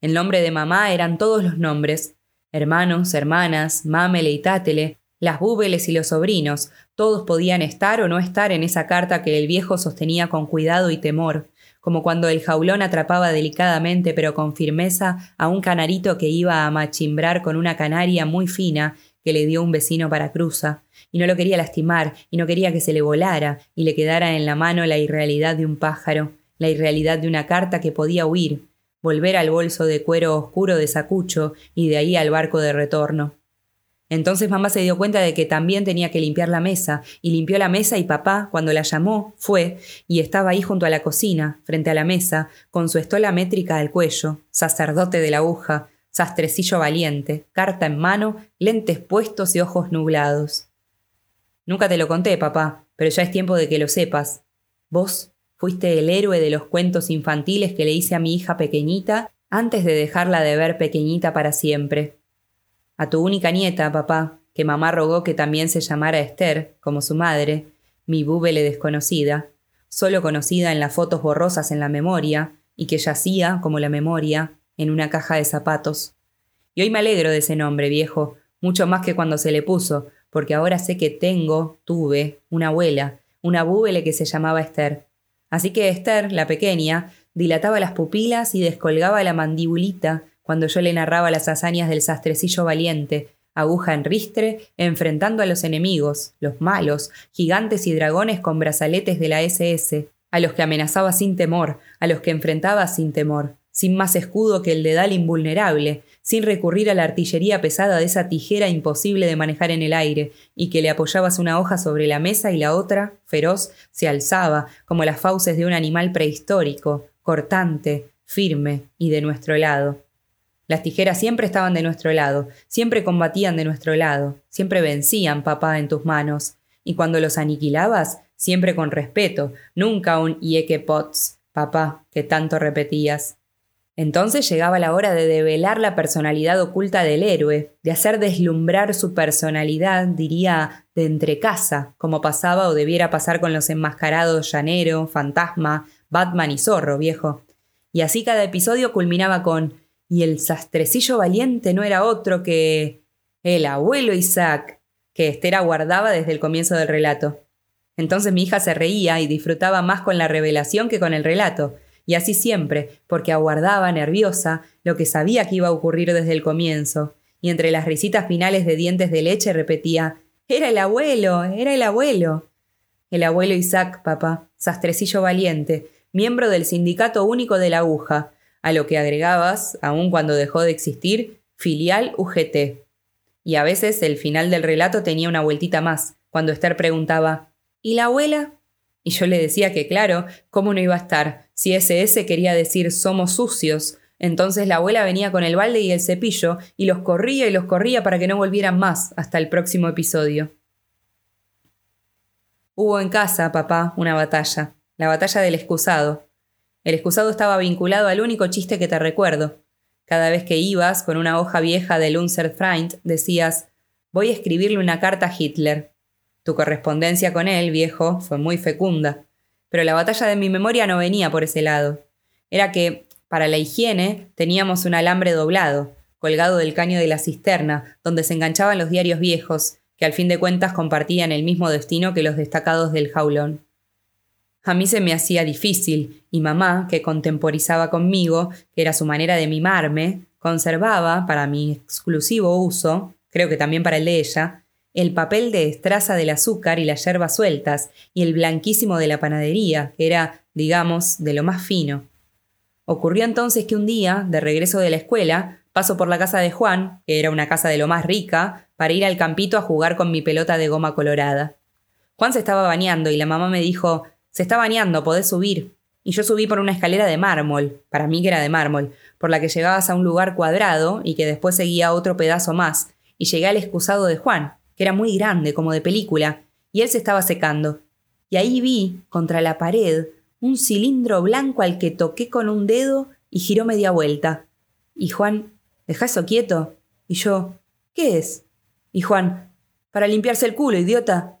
El nombre de mamá eran todos los nombres, hermanos, hermanas, mámele y tátele, las búbeles y los sobrinos, todos podían estar o no estar en esa carta que el viejo sostenía con cuidado y temor, como cuando el jaulón atrapaba delicadamente pero con firmeza a un canarito que iba a machimbrar con una canaria muy fina que le dio un vecino para cruza, y no lo quería lastimar, y no quería que se le volara y le quedara en la mano la irrealidad de un pájaro, la irrealidad de una carta que podía huir, volver al bolso de cuero oscuro de Sacucho y de ahí al barco de retorno. Entonces mamá se dio cuenta de que también tenía que limpiar la mesa, y limpió la mesa y papá, cuando la llamó, fue, y estaba ahí junto a la cocina, frente a la mesa, con su estola métrica al cuello, sacerdote de la aguja, sastrecillo valiente, carta en mano, lentes puestos y ojos nublados. Nunca te lo conté, papá, pero ya es tiempo de que lo sepas. Vos fuiste el héroe de los cuentos infantiles que le hice a mi hija pequeñita antes de dejarla de ver pequeñita para siempre. A tu única nieta, papá, que mamá rogó que también se llamara Esther, como su madre, mi búbele desconocida, solo conocida en las fotos borrosas en la memoria, y que yacía, como la memoria, en una caja de zapatos. Y hoy me alegro de ese nombre, viejo, mucho más que cuando se le puso, porque ahora sé que tengo, tuve, una abuela, una búbele que se llamaba Esther. Así que Esther, la pequeña, dilataba las pupilas y descolgaba la mandibulita cuando yo le narraba las hazañas del sastrecillo valiente, aguja en ristre, enfrentando a los enemigos, los malos, gigantes y dragones con brazaletes de la SS, a los que amenazaba sin temor, a los que enfrentaba sin temor, sin más escudo que el dedal invulnerable, sin recurrir a la artillería pesada de esa tijera imposible de manejar en el aire, y que le apoyabas una hoja sobre la mesa y la otra, feroz, se alzaba, como las fauces de un animal prehistórico, cortante, firme y de nuestro lado. Las tijeras siempre estaban de nuestro lado, siempre combatían de nuestro lado, siempre vencían, papá, en tus manos. Y cuando los aniquilabas, siempre con respeto, nunca un Ieke Potts, papá, que tanto repetías. Entonces llegaba la hora de develar la personalidad oculta del héroe, de hacer deslumbrar su personalidad, diría, de entrecasa, como pasaba o debiera pasar con los enmascarados llanero, fantasma, Batman y zorro, viejo. Y así cada episodio culminaba con y el sastrecillo valiente no era otro que el abuelo Isaac, que Esther aguardaba desde el comienzo del relato. Entonces mi hija se reía y disfrutaba más con la revelación que con el relato, y así siempre, porque aguardaba, nerviosa, lo que sabía que iba a ocurrir desde el comienzo, y entre las risitas finales de dientes de leche repetía Era el abuelo, era el abuelo. El abuelo Isaac, papá, sastrecillo valiente, miembro del Sindicato Único de la Aguja, a lo que agregabas, aun cuando dejó de existir, filial UGT. Y a veces el final del relato tenía una vueltita más, cuando Esther preguntaba ¿Y la abuela? Y yo le decía que claro, ¿cómo no iba a estar? Si SS quería decir somos sucios, entonces la abuela venía con el balde y el cepillo y los corría y los corría para que no volvieran más hasta el próximo episodio. Hubo en casa, papá, una batalla, la batalla del excusado, el excusado estaba vinculado al único chiste que te recuerdo. Cada vez que ibas con una hoja vieja del Unser Freund, decías, voy a escribirle una carta a Hitler. Tu correspondencia con él, viejo, fue muy fecunda. Pero la batalla de mi memoria no venía por ese lado. Era que, para la higiene, teníamos un alambre doblado, colgado del caño de la cisterna, donde se enganchaban los diarios viejos, que al fin de cuentas compartían el mismo destino que los destacados del jaulón. A mí se me hacía difícil, y mamá, que contemporizaba conmigo, que era su manera de mimarme, conservaba, para mi exclusivo uso, creo que también para el de ella, el papel de estraza del azúcar y las yerbas sueltas, y el blanquísimo de la panadería, que era, digamos, de lo más fino. Ocurrió entonces que un día, de regreso de la escuela, paso por la casa de Juan, que era una casa de lo más rica, para ir al campito a jugar con mi pelota de goma colorada. Juan se estaba bañando y la mamá me dijo se está bañando, podés subir. Y yo subí por una escalera de mármol, para mí que era de mármol, por la que llegabas a un lugar cuadrado y que después seguía otro pedazo más, y llegué al excusado de Juan, que era muy grande, como de película, y él se estaba secando. Y ahí vi, contra la pared, un cilindro blanco al que toqué con un dedo y giró media vuelta. Y Juan, deja eso quieto. Y yo, ¿qué es? Y Juan, para limpiarse el culo, idiota.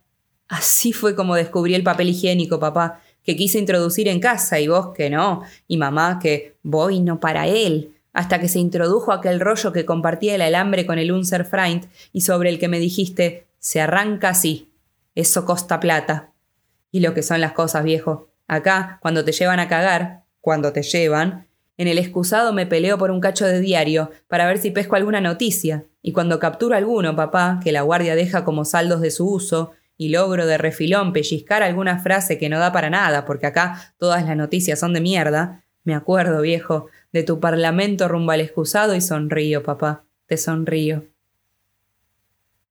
Así fue como descubrí el papel higiénico, papá, que quise introducir en casa y vos que no, y mamá que voy no para él, hasta que se introdujo aquel rollo que compartía el alambre con el Unser Freund y sobre el que me dijiste, se arranca así. Eso costa plata. Y lo que son las cosas, viejo. Acá, cuando te llevan a cagar, cuando te llevan, en el excusado me peleo por un cacho de diario para ver si pesco alguna noticia, y cuando capturo alguno, papá, que la guardia deja como saldos de su uso, y logro de refilón pellizcar alguna frase que no da para nada, porque acá todas las noticias son de mierda, me acuerdo, viejo, de tu parlamento rumbo al excusado y sonrío, papá, te sonrío.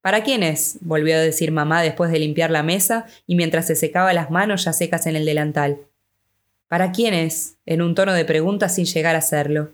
¿Para quién es? volvió a decir mamá después de limpiar la mesa y mientras se secaba las manos ya secas en el delantal. ¿Para quién es? en un tono de pregunta sin llegar a serlo.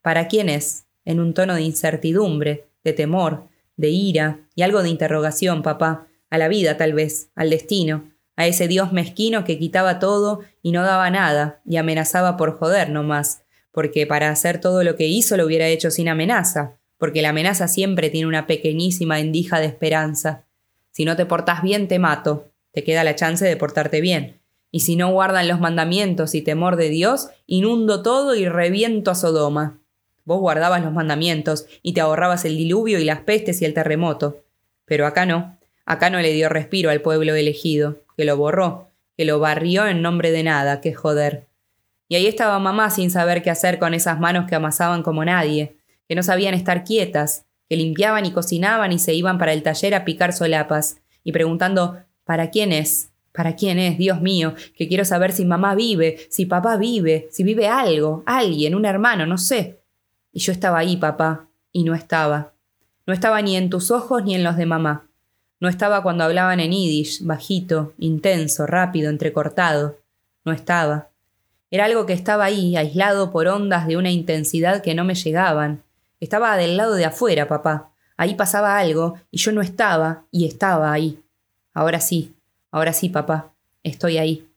¿Para quién es? en un tono de incertidumbre, de temor, de ira y algo de interrogación, papá, a la vida tal vez, al destino, a ese Dios mezquino que quitaba todo y no daba nada, y amenazaba por joder no más, porque para hacer todo lo que hizo lo hubiera hecho sin amenaza, porque la amenaza siempre tiene una pequeñísima endija de esperanza. Si no te portás bien, te mato, te queda la chance de portarte bien. Y si no guardan los mandamientos y temor de Dios, inundo todo y reviento a Sodoma. Vos guardabas los mandamientos y te ahorrabas el diluvio y las pestes y el terremoto. Pero acá no. Acá no le dio respiro al pueblo elegido, que lo borró, que lo barrió en nombre de nada, que joder. Y ahí estaba mamá sin saber qué hacer con esas manos que amasaban como nadie, que no sabían estar quietas, que limpiaban y cocinaban y se iban para el taller a picar solapas, y preguntando ¿Para quién es? ¿Para quién es? Dios mío, que quiero saber si mamá vive, si papá vive, si vive algo, alguien, un hermano, no sé. Y yo estaba ahí, papá, y no estaba. No estaba ni en tus ojos ni en los de mamá. No estaba cuando hablaban en yiddish, bajito, intenso, rápido, entrecortado. No estaba. Era algo que estaba ahí, aislado por ondas de una intensidad que no me llegaban. Estaba del lado de afuera, papá. Ahí pasaba algo, y yo no estaba, y estaba ahí. Ahora sí, ahora sí, papá. Estoy ahí.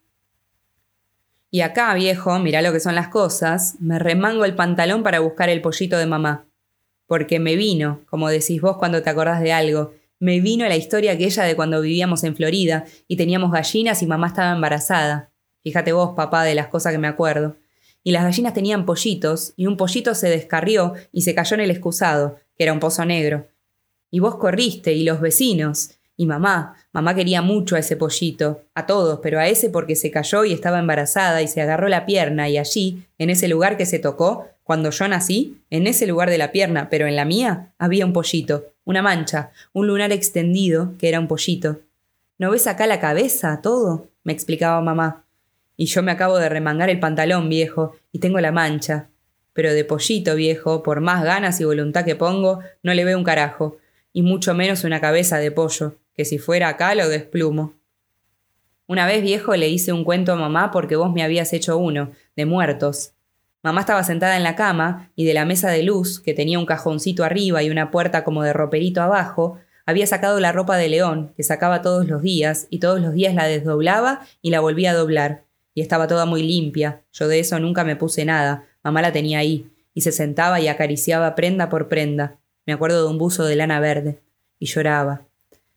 Y acá, viejo, mirá lo que son las cosas, me remango el pantalón para buscar el pollito de mamá. Porque me vino, como decís vos cuando te acordás de algo, me vino la historia aquella de cuando vivíamos en Florida y teníamos gallinas y mamá estaba embarazada. Fíjate vos, papá, de las cosas que me acuerdo. Y las gallinas tenían pollitos, y un pollito se descarrió y se cayó en el excusado, que era un pozo negro. Y vos corriste, y los vecinos, y mamá, mamá quería mucho a ese pollito, a todos, pero a ese porque se cayó y estaba embarazada y se agarró la pierna y allí, en ese lugar que se tocó, cuando yo nací, en ese lugar de la pierna, pero en la mía, había un pollito, una mancha, un lunar extendido, que era un pollito. ¿No ves acá la cabeza, todo? me explicaba mamá. Y yo me acabo de remangar el pantalón, viejo, y tengo la mancha. Pero de pollito, viejo, por más ganas y voluntad que pongo, no le veo un carajo, y mucho menos una cabeza de pollo que si fuera acá lo desplumo. Una vez viejo le hice un cuento a mamá porque vos me habías hecho uno, de muertos. Mamá estaba sentada en la cama y de la mesa de luz, que tenía un cajoncito arriba y una puerta como de roperito abajo, había sacado la ropa de león, que sacaba todos los días, y todos los días la desdoblaba y la volvía a doblar. Y estaba toda muy limpia. Yo de eso nunca me puse nada. Mamá la tenía ahí, y se sentaba y acariciaba prenda por prenda. Me acuerdo de un buzo de lana verde. Y lloraba.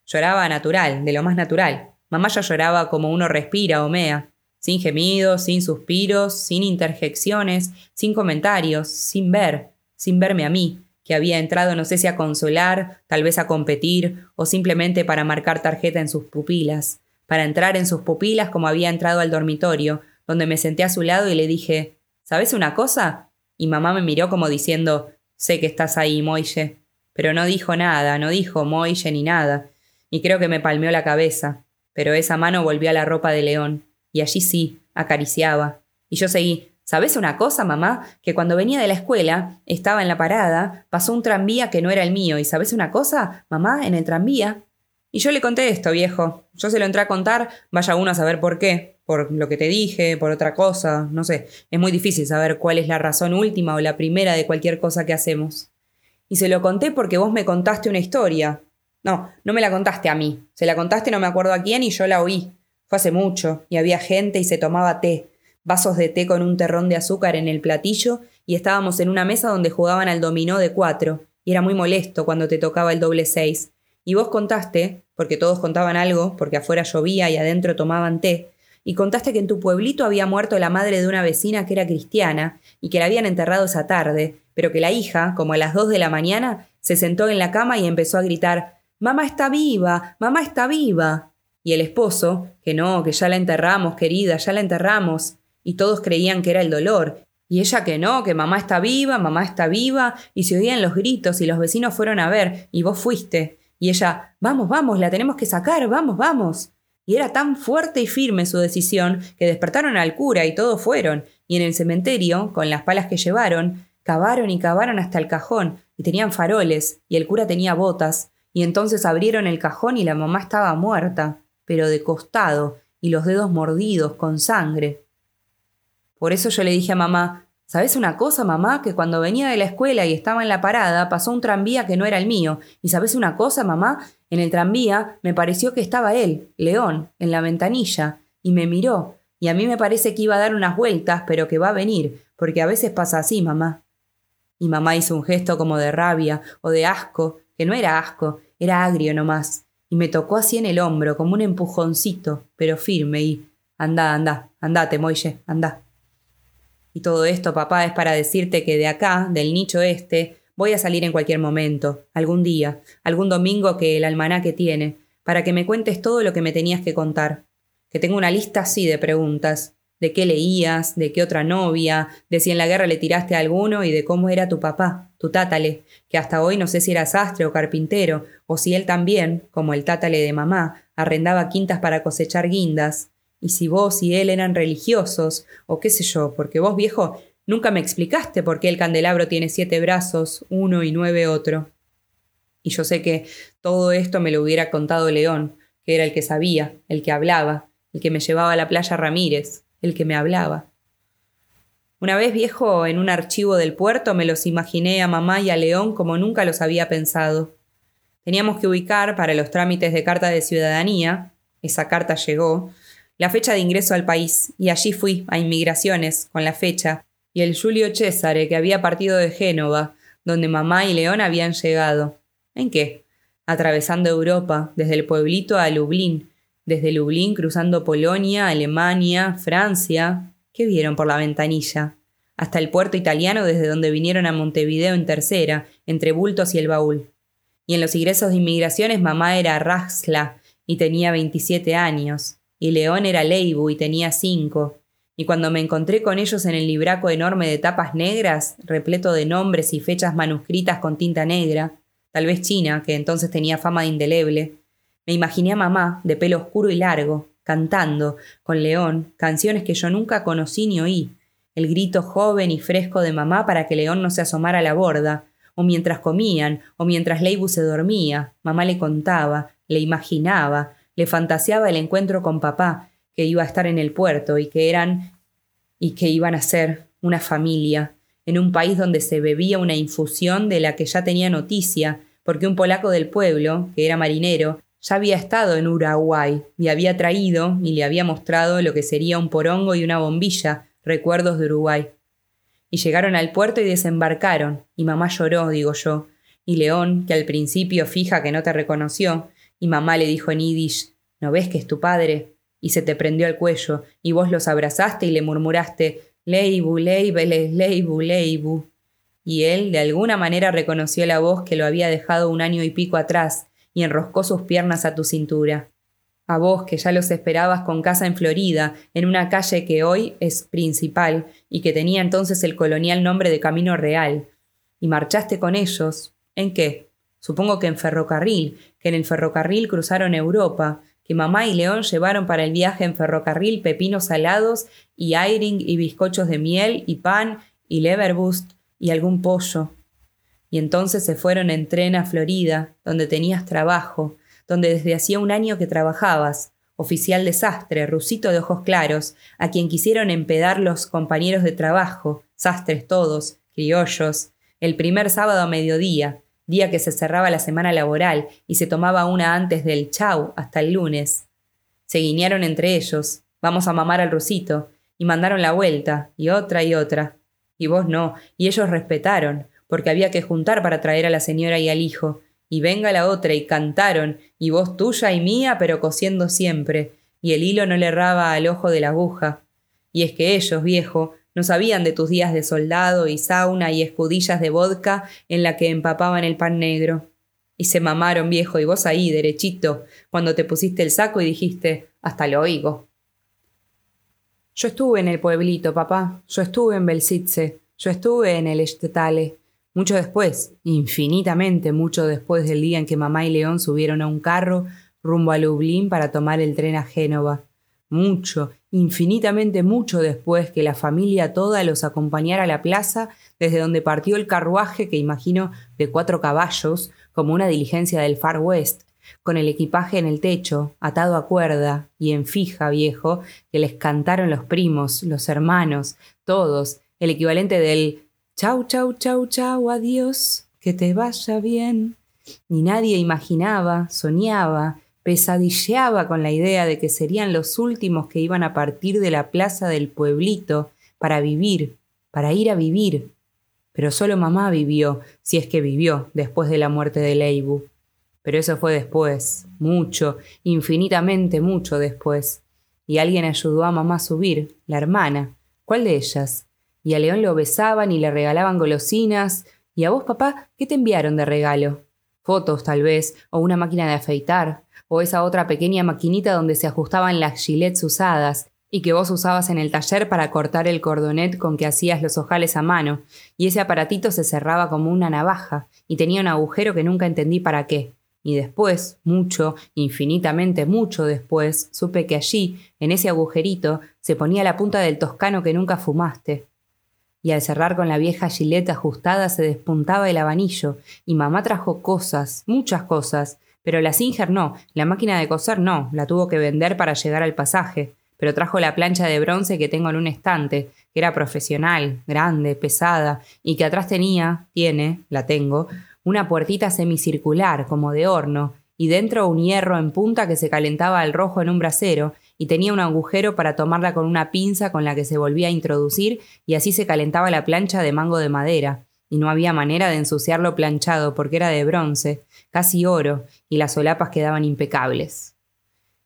Lloraba natural, de lo más natural. Mamá ya lloraba como uno respira o mea, sin gemidos, sin suspiros, sin interjecciones, sin comentarios, sin ver, sin verme a mí, que había entrado no sé si a consolar, tal vez a competir, o simplemente para marcar tarjeta en sus pupilas, para entrar en sus pupilas como había entrado al dormitorio, donde me senté a su lado y le dije, ¿Sabes una cosa? Y mamá me miró como diciendo, sé que estás ahí, Moille. Pero no dijo nada, no dijo Moille ni nada, y creo que me palmeó la cabeza, pero esa mano volvió a la ropa de león, y allí sí, acariciaba. Y yo seguí, ¿Sabes una cosa, mamá? Que cuando venía de la escuela, estaba en la parada, pasó un tranvía que no era el mío. ¿Y sabes una cosa, mamá? En el tranvía. Y yo le conté esto, viejo. Yo se lo entré a contar, vaya uno a saber por qué. Por lo que te dije, por otra cosa, no sé. Es muy difícil saber cuál es la razón última o la primera de cualquier cosa que hacemos. Y se lo conté porque vos me contaste una historia. No, no me la contaste a mí. Se la contaste no me acuerdo a quién y yo la oí. Fue hace mucho, y había gente y se tomaba té vasos de té con un terrón de azúcar en el platillo y estábamos en una mesa donde jugaban al dominó de cuatro, y era muy molesto cuando te tocaba el doble seis. Y vos contaste, porque todos contaban algo, porque afuera llovía y adentro tomaban té, y contaste que en tu pueblito había muerto la madre de una vecina que era cristiana y que la habían enterrado esa tarde, pero que la hija, como a las dos de la mañana, se sentó en la cama y empezó a gritar Mamá está viva, mamá está viva. Y el esposo, que no, que ya la enterramos, querida, ya la enterramos y todos creían que era el dolor, y ella que no, que mamá está viva, mamá está viva, y se oían los gritos y los vecinos fueron a ver, y vos fuiste. Y ella, vamos, vamos, la tenemos que sacar, vamos, vamos. Y era tan fuerte y firme su decisión que despertaron al cura y todos fueron, y en el cementerio, con las palas que llevaron, cavaron y cavaron hasta el cajón, y tenían faroles, y el cura tenía botas, y entonces abrieron el cajón y la mamá estaba muerta, pero de costado, y los dedos mordidos, con sangre. Por eso yo le dije a mamá, ¿sabes una cosa, mamá? Que cuando venía de la escuela y estaba en la parada, pasó un tranvía que no era el mío. ¿Y sabes una cosa, mamá? En el tranvía me pareció que estaba él, León, en la ventanilla, y me miró. Y a mí me parece que iba a dar unas vueltas, pero que va a venir, porque a veces pasa así, mamá. Y mamá hizo un gesto como de rabia o de asco, que no era asco, era agrio nomás, y me tocó así en el hombro, como un empujoncito, pero firme, y anda, anda, andate, Moille, anda. Y todo esto, papá, es para decirte que de acá, del nicho este, voy a salir en cualquier momento, algún día, algún domingo que el almanaque tiene, para que me cuentes todo lo que me tenías que contar. Que tengo una lista así de preguntas, de qué leías, de qué otra novia, de si en la guerra le tiraste a alguno y de cómo era tu papá, tu tátale, que hasta hoy no sé si era sastre o carpintero, o si él también, como el tátale de mamá, arrendaba quintas para cosechar guindas, y si vos y él eran religiosos, o qué sé yo, porque vos, viejo, nunca me explicaste por qué el candelabro tiene siete brazos, uno y nueve otro. Y yo sé que todo esto me lo hubiera contado León, que era el que sabía, el que hablaba, el que me llevaba a la playa Ramírez, el que me hablaba. Una vez viejo, en un archivo del puerto, me los imaginé a mamá y a León como nunca los había pensado. Teníamos que ubicar para los trámites de carta de ciudadanía, esa carta llegó, la fecha de ingreso al país, y allí fui, a inmigraciones, con la fecha, y el Julio Césare, que había partido de Génova, donde mamá y León habían llegado. ¿En qué? Atravesando Europa, desde el pueblito a Lublín, desde Lublín cruzando Polonia, Alemania, Francia. ¿Qué vieron por la ventanilla? Hasta el puerto italiano desde donde vinieron a Montevideo en tercera, entre Bultos y el Baúl. Y en los ingresos de inmigraciones mamá era Rasla y tenía 27 años y León era Leibu y tenía cinco, y cuando me encontré con ellos en el libraco enorme de tapas negras, repleto de nombres y fechas manuscritas con tinta negra, tal vez china, que entonces tenía fama de indeleble, me imaginé a mamá, de pelo oscuro y largo, cantando, con León, canciones que yo nunca conocí ni oí, el grito joven y fresco de mamá para que León no se asomara a la borda, o mientras comían, o mientras Leibu se dormía, mamá le contaba, le imaginaba, le fantaseaba el encuentro con papá, que iba a estar en el puerto y que eran y que iban a ser una familia, en un país donde se bebía una infusión de la que ya tenía noticia, porque un polaco del pueblo, que era marinero, ya había estado en Uruguay y había traído y le había mostrado lo que sería un porongo y una bombilla, recuerdos de Uruguay. Y llegaron al puerto y desembarcaron, y mamá lloró, digo yo, y León, que al principio fija que no te reconoció, y mamá le dijo en yiddish, ¿no ves que es tu padre? Y se te prendió el cuello, y vos los abrazaste y le murmuraste, Leibu, Leibeles, Leibu, Leibu. y él de alguna manera reconoció la voz que lo había dejado un año y pico atrás y enroscó sus piernas a tu cintura. A vos que ya los esperabas con casa en Florida, en una calle que hoy es principal y que tenía entonces el colonial nombre de Camino Real. Y marchaste con ellos. ¿En qué? Supongo que en ferrocarril, que en el ferrocarril cruzaron Europa, que mamá y León llevaron para el viaje en ferrocarril pepinos salados y airing y bizcochos de miel y pan y leverbust y algún pollo. Y entonces se fueron en tren a Florida, donde tenías trabajo, donde desde hacía un año que trabajabas, oficial desastre, rusito de ojos claros, a quien quisieron empedar los compañeros de trabajo, sastres todos, criollos, el primer sábado a mediodía, día que se cerraba la semana laboral y se tomaba una antes del chau hasta el lunes. Se guiñaron entre ellos, vamos a mamar al rusito, y mandaron la vuelta, y otra y otra. Y vos no, y ellos respetaron, porque había que juntar para traer a la señora y al hijo, y venga la otra, y cantaron, y voz tuya y mía, pero cosiendo siempre, y el hilo no le erraba al ojo de la aguja. Y es que ellos, viejo, no sabían de tus días de soldado y sauna y escudillas de vodka en la que empapaban el pan negro. Y se mamaron, viejo, y vos ahí, derechito, cuando te pusiste el saco y dijiste, hasta lo oigo. Yo estuve en el pueblito, papá, yo estuve en Belsitze, yo estuve en el Estetale, mucho después, infinitamente mucho después del día en que mamá y León subieron a un carro rumbo a Lublin para tomar el tren a Génova. Mucho, infinitamente mucho después que la familia toda los acompañara a la plaza desde donde partió el carruaje que imagino de cuatro caballos, como una diligencia del Far West, con el equipaje en el techo, atado a cuerda y en fija, viejo, que les cantaron los primos, los hermanos, todos, el equivalente del Chau, chau, chau, chau, adiós, que te vaya bien. Ni nadie imaginaba, soñaba, pesadilleaba con la idea de que serían los últimos que iban a partir de la plaza del pueblito para vivir, para ir a vivir. Pero solo mamá vivió, si es que vivió, después de la muerte de Leibu. Pero eso fue después, mucho, infinitamente mucho después. Y alguien ayudó a mamá a subir, la hermana. ¿Cuál de ellas? Y a León lo besaban y le regalaban golosinas. ¿Y a vos, papá, qué te enviaron de regalo? Fotos, tal vez, o una máquina de afeitar, o esa otra pequeña maquinita donde se ajustaban las gilets usadas, y que vos usabas en el taller para cortar el cordonet con que hacías los ojales a mano, y ese aparatito se cerraba como una navaja, y tenía un agujero que nunca entendí para qué. Y después, mucho, infinitamente mucho después, supe que allí, en ese agujerito, se ponía la punta del toscano que nunca fumaste, y al cerrar con la vieja gileta ajustada se despuntaba el abanillo, y mamá trajo cosas, muchas cosas, pero la Singer no, la máquina de coser no, la tuvo que vender para llegar al pasaje, pero trajo la plancha de bronce que tengo en un estante, que era profesional, grande, pesada, y que atrás tenía, tiene, la tengo, una puertita semicircular, como de horno, y dentro un hierro en punta que se calentaba al rojo en un brasero, y tenía un agujero para tomarla con una pinza con la que se volvía a introducir y así se calentaba la plancha de mango de madera, y no había manera de ensuciarlo planchado porque era de bronce, casi oro, y las solapas quedaban impecables.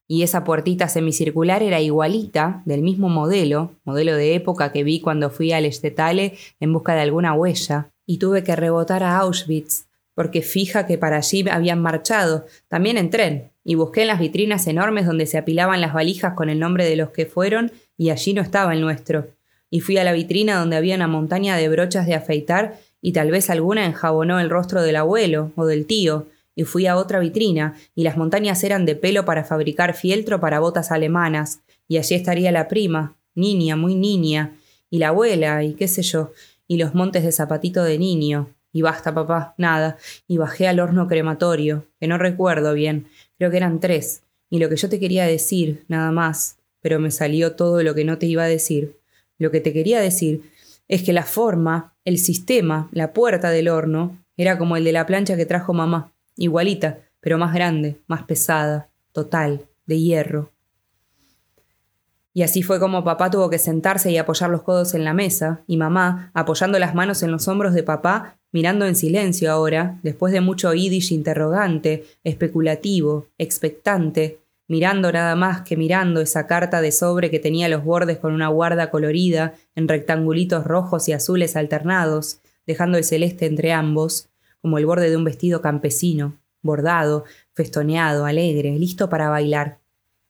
Y esa puertita semicircular era igualita, del mismo modelo, modelo de época que vi cuando fui al Estetale en busca de alguna huella, y tuve que rebotar a Auschwitz, porque fija que para allí habían marchado, también en tren, y busqué en las vitrinas enormes donde se apilaban las valijas con el nombre de los que fueron, y allí no estaba el nuestro. Y fui a la vitrina donde había una montaña de brochas de afeitar, y tal vez alguna enjabonó el rostro del abuelo o del tío, y fui a otra vitrina, y las montañas eran de pelo para fabricar fieltro para botas alemanas, y allí estaría la prima, niña, muy niña, y la abuela, y qué sé yo, y los montes de zapatito de niño, y basta, papá, nada. Y bajé al horno crematorio, que no recuerdo bien, creo que eran tres. Y lo que yo te quería decir, nada más, pero me salió todo lo que no te iba a decir. Lo que te quería decir es que la forma, el sistema, la puerta del horno, era como el de la plancha que trajo mamá, igualita, pero más grande, más pesada, total, de hierro. Y así fue como papá tuvo que sentarse y apoyar los codos en la mesa, y mamá, apoyando las manos en los hombros de papá, mirando en silencio ahora, después de mucho yiddish interrogante, especulativo, expectante, mirando nada más que mirando esa carta de sobre que tenía los bordes con una guarda colorida, en rectangulitos rojos y azules alternados, dejando el celeste entre ambos, como el borde de un vestido campesino, bordado, festoneado, alegre, listo para bailar.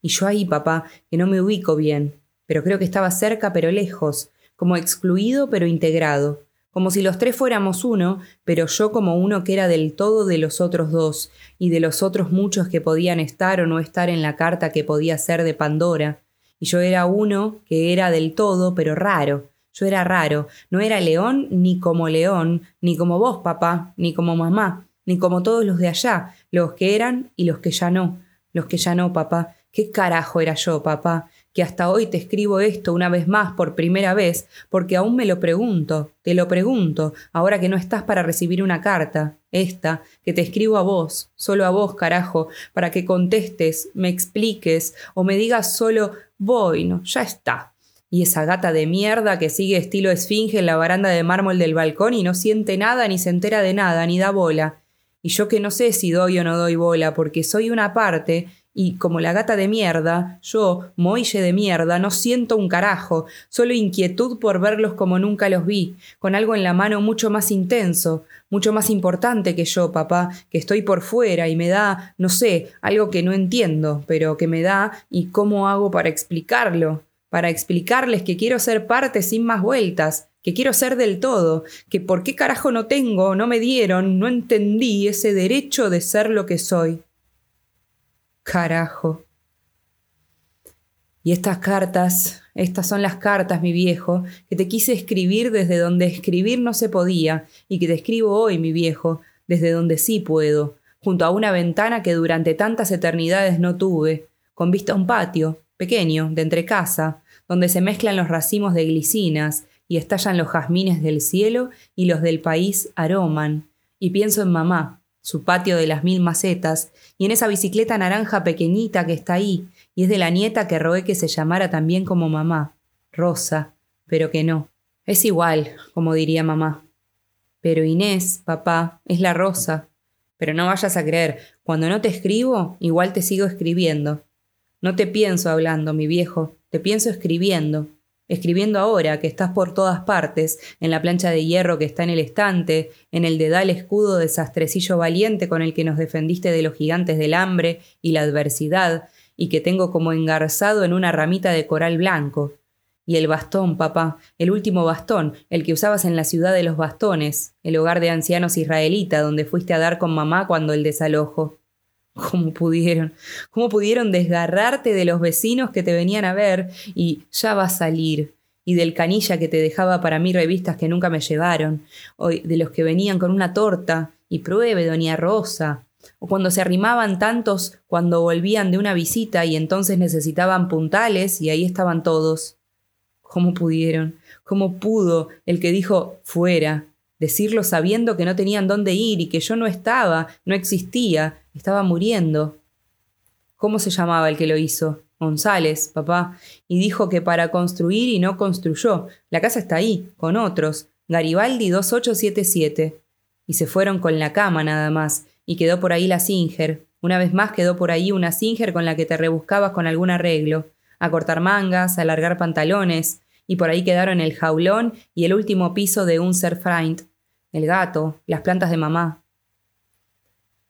Y yo ahí, papá, que no me ubico bien, pero creo que estaba cerca pero lejos, como excluido pero integrado, como si los tres fuéramos uno, pero yo como uno que era del todo de los otros dos, y de los otros muchos que podían estar o no estar en la carta que podía ser de Pandora, y yo era uno que era del todo, pero raro. Yo era raro, no era león ni como león, ni como vos, papá, ni como mamá, ni como todos los de allá, los que eran y los que ya no, los que ya no, papá. ¿Qué carajo era yo, papá? Que hasta hoy te escribo esto una vez más por primera vez, porque aún me lo pregunto, te lo pregunto, ahora que no estás para recibir una carta, esta, que te escribo a vos, solo a vos, carajo, para que contestes, me expliques, o me digas solo, voy, no, ya está. Y esa gata de mierda que sigue estilo esfinge en la baranda de mármol del balcón y no siente nada, ni se entera de nada, ni da bola. Y yo que no sé si doy o no doy bola, porque soy una parte y como la gata de mierda, yo, moille de mierda, no siento un carajo, solo inquietud por verlos como nunca los vi, con algo en la mano mucho más intenso, mucho más importante que yo, papá, que estoy por fuera y me da, no sé, algo que no entiendo, pero que me da y cómo hago para explicarlo, para explicarles que quiero ser parte sin más vueltas, que quiero ser del todo, que por qué carajo no tengo, no me dieron, no entendí ese derecho de ser lo que soy. Carajo. Y estas cartas, estas son las cartas, mi viejo, que te quise escribir desde donde escribir no se podía, y que te escribo hoy, mi viejo, desde donde sí puedo, junto a una ventana que durante tantas eternidades no tuve, con vista a un patio, pequeño, de entre casa, donde se mezclan los racimos de glicinas y estallan los jazmines del cielo y los del país aroman. Y pienso en mamá, su patio de las mil macetas, y en esa bicicleta naranja pequeñita que está ahí, y es de la nieta que rogué que se llamara también como mamá, Rosa, pero que no. Es igual, como diría mamá. Pero Inés, papá, es la Rosa. Pero no vayas a creer, cuando no te escribo, igual te sigo escribiendo. No te pienso hablando, mi viejo, te pienso escribiendo escribiendo ahora que estás por todas partes, en la plancha de hierro que está en el estante, en el dedal escudo de sastrecillo valiente con el que nos defendiste de los gigantes del hambre y la adversidad, y que tengo como engarzado en una ramita de coral blanco. Y el bastón, papá, el último bastón, el que usabas en la ciudad de los bastones, el hogar de ancianos israelita donde fuiste a dar con mamá cuando el desalojo. ¿Cómo pudieron? ¿Cómo pudieron desgarrarte de los vecinos que te venían a ver y ya va a salir? Y del canilla que te dejaba para mí revistas que nunca me llevaron, o de los que venían con una torta y pruebe, doña Rosa, o cuando se arrimaban tantos cuando volvían de una visita y entonces necesitaban puntales y ahí estaban todos. ¿Cómo pudieron? ¿Cómo pudo el que dijo fuera? Decirlo sabiendo que no tenían dónde ir y que yo no estaba, no existía, estaba muriendo. ¿Cómo se llamaba el que lo hizo? González, papá, y dijo que para construir y no construyó. La casa está ahí, con otros. Garibaldi 2877. Y se fueron con la cama nada más, y quedó por ahí la Singer. Una vez más quedó por ahí una Singer con la que te rebuscabas con algún arreglo. A cortar mangas, a alargar pantalones, y por ahí quedaron el jaulón y el último piso de un Serfreund, el gato, las plantas de mamá.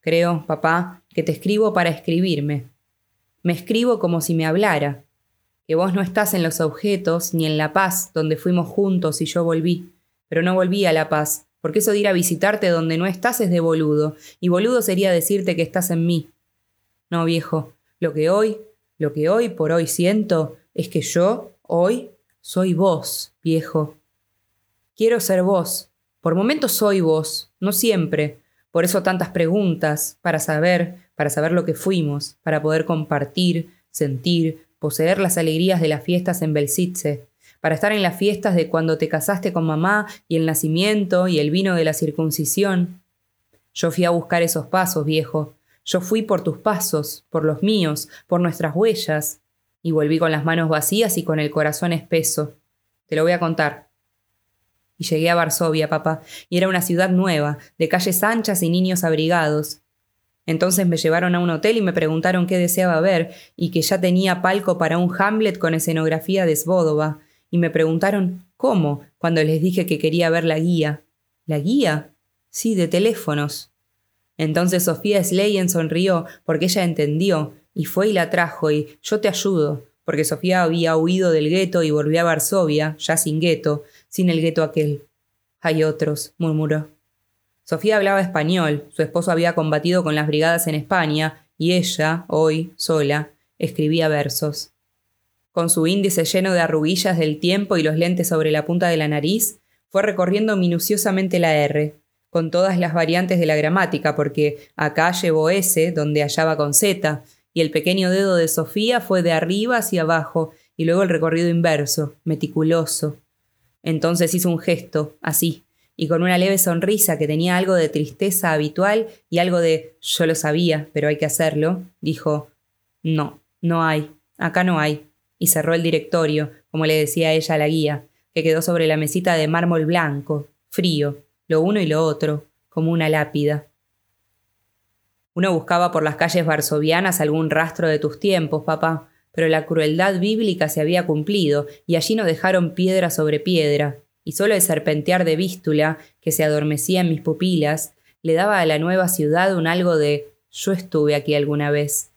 Creo, papá, que te escribo para escribirme. Me escribo como si me hablara, que vos no estás en los objetos ni en La Paz, donde fuimos juntos y yo volví, pero no volví a La Paz, porque eso de ir a visitarte donde no estás es de boludo, y boludo sería decirte que estás en mí. No, viejo, lo que hoy, lo que hoy por hoy siento es que yo, hoy, soy vos, viejo. Quiero ser vos. Por momentos soy vos, no siempre, por eso tantas preguntas, para saber, para saber lo que fuimos, para poder compartir, sentir, poseer las alegrías de las fiestas en Belsitze, para estar en las fiestas de cuando te casaste con mamá y el nacimiento y el vino de la circuncisión. Yo fui a buscar esos pasos, viejo. Yo fui por tus pasos, por los míos, por nuestras huellas, y volví con las manos vacías y con el corazón espeso. Te lo voy a contar. Y llegué a Varsovia, papá, y era una ciudad nueva, de calles anchas y niños abrigados. Entonces me llevaron a un hotel y me preguntaron qué deseaba ver, y que ya tenía palco para un Hamlet con escenografía de Svodova, y me preguntaron cómo, cuando les dije que quería ver la guía. ¿La guía? Sí, de teléfonos. Entonces Sofía Sleyen sonrió porque ella entendió y fue y la trajo y yo te ayudo, porque Sofía había huido del gueto y volvió a Varsovia, ya sin gueto, sin el gueto aquel. Hay otros, murmuró. Sofía hablaba español, su esposo había combatido con las brigadas en España, y ella, hoy, sola, escribía versos. Con su índice lleno de arruguillas del tiempo y los lentes sobre la punta de la nariz, fue recorriendo minuciosamente la R, con todas las variantes de la gramática, porque acá llevó S donde hallaba con Z, y el pequeño dedo de Sofía fue de arriba hacia abajo, y luego el recorrido inverso, meticuloso. Entonces hizo un gesto, así, y con una leve sonrisa que tenía algo de tristeza habitual y algo de yo lo sabía, pero hay que hacerlo, dijo No, no hay, acá no hay, y cerró el directorio, como le decía ella a la guía, que quedó sobre la mesita de mármol blanco, frío, lo uno y lo otro, como una lápida. Uno buscaba por las calles varsovianas algún rastro de tus tiempos, papá, pero la crueldad bíblica se había cumplido, y allí no dejaron piedra sobre piedra, y solo el serpentear de vístula, que se adormecía en mis pupilas, le daba a la nueva ciudad un algo de yo estuve aquí alguna vez.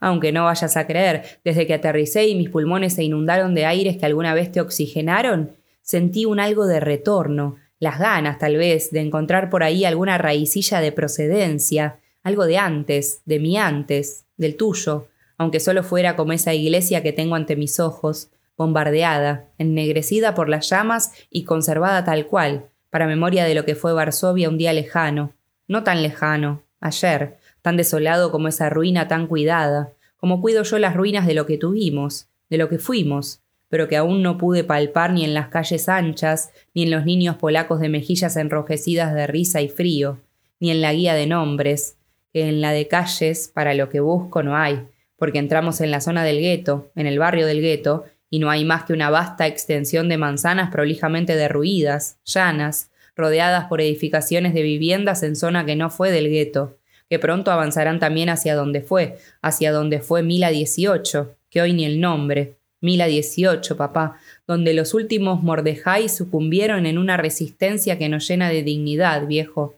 Aunque no vayas a creer, desde que aterricé y mis pulmones se inundaron de aires que alguna vez te oxigenaron, sentí un algo de retorno, las ganas, tal vez, de encontrar por ahí alguna raicilla de procedencia, algo de antes, de mi antes, del tuyo, aunque solo fuera como esa iglesia que tengo ante mis ojos, bombardeada, ennegrecida por las llamas y conservada tal cual, para memoria de lo que fue Varsovia un día lejano, no tan lejano, ayer, tan desolado como esa ruina tan cuidada, como cuido yo las ruinas de lo que tuvimos, de lo que fuimos, pero que aún no pude palpar ni en las calles anchas, ni en los niños polacos de mejillas enrojecidas de risa y frío, ni en la guía de nombres, que en la de calles para lo que busco no hay, porque entramos en la zona del gueto, en el barrio del gueto, y no hay más que una vasta extensión de manzanas prolijamente derruidas, llanas, rodeadas por edificaciones de viviendas en zona que no fue del gueto, que pronto avanzarán también hacia donde fue, hacia donde fue Mila 18, que hoy ni el nombre, Mila 18, papá, donde los últimos Mordejai sucumbieron en una resistencia que nos llena de dignidad, viejo.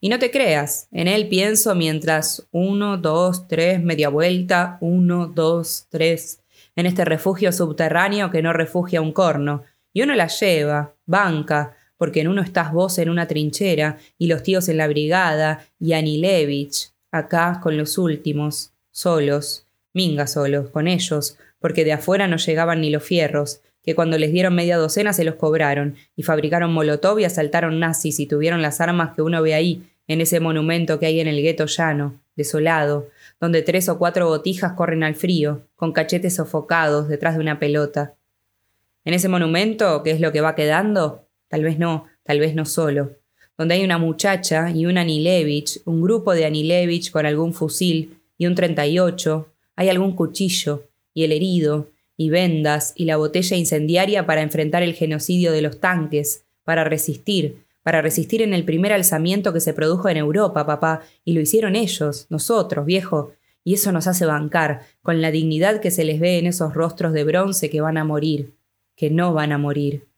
Y no te creas, en él pienso mientras uno, dos, tres, media vuelta, uno, dos, tres, en este refugio subterráneo que no refugia un corno, y uno la lleva, banca, porque en uno estás vos en una trinchera, y los tíos en la brigada, y Anilevich, acá con los últimos, solos, minga solos, con ellos, porque de afuera no llegaban ni los fierros, que cuando les dieron media docena se los cobraron, y fabricaron molotov y asaltaron nazis y tuvieron las armas que uno ve ahí, en ese monumento que hay en el gueto llano, desolado, donde tres o cuatro botijas corren al frío, con cachetes sofocados detrás de una pelota. En ese monumento, ¿qué es lo que va quedando? Tal vez no, tal vez no solo. Donde hay una muchacha y un Anilevich, un grupo de Anilevich con algún fusil y un 38, hay algún cuchillo, y el herido, y vendas, y la botella incendiaria para enfrentar el genocidio de los tanques, para resistir, para resistir en el primer alzamiento que se produjo en Europa, papá, y lo hicieron ellos, nosotros, viejo, y eso nos hace bancar, con la dignidad que se les ve en esos rostros de bronce que van a morir, que no van a morir.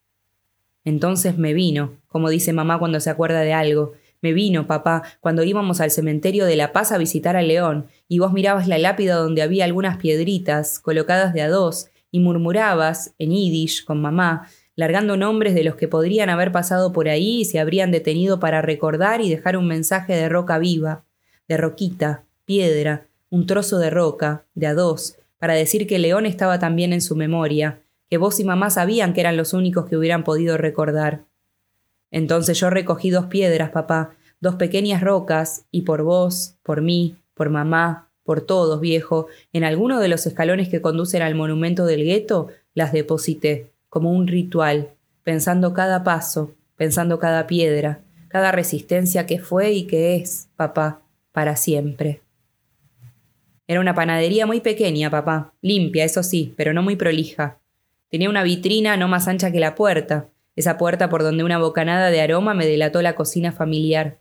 Entonces me vino, como dice mamá cuando se acuerda de algo, me vino, papá, cuando íbamos al cementerio de La Paz a visitar a León, y vos mirabas la lápida donde había algunas piedritas colocadas de a dos, y murmurabas, en yiddish, con mamá, largando nombres de los que podrían haber pasado por ahí y se habrían detenido para recordar y dejar un mensaje de roca viva, de roquita, piedra, un trozo de roca, de a dos, para decir que León estaba también en su memoria, que vos y mamá sabían que eran los únicos que hubieran podido recordar. Entonces yo recogí dos piedras, papá, dos pequeñas rocas, y por vos, por mí, por mamá, por todos, viejo, en alguno de los escalones que conducen al monumento del gueto, las deposité, como un ritual, pensando cada paso, pensando cada piedra, cada resistencia que fue y que es, papá, para siempre. Era una panadería muy pequeña, papá, limpia, eso sí, pero no muy prolija. Tenía una vitrina no más ancha que la puerta, esa puerta por donde una bocanada de aroma me delató la cocina familiar.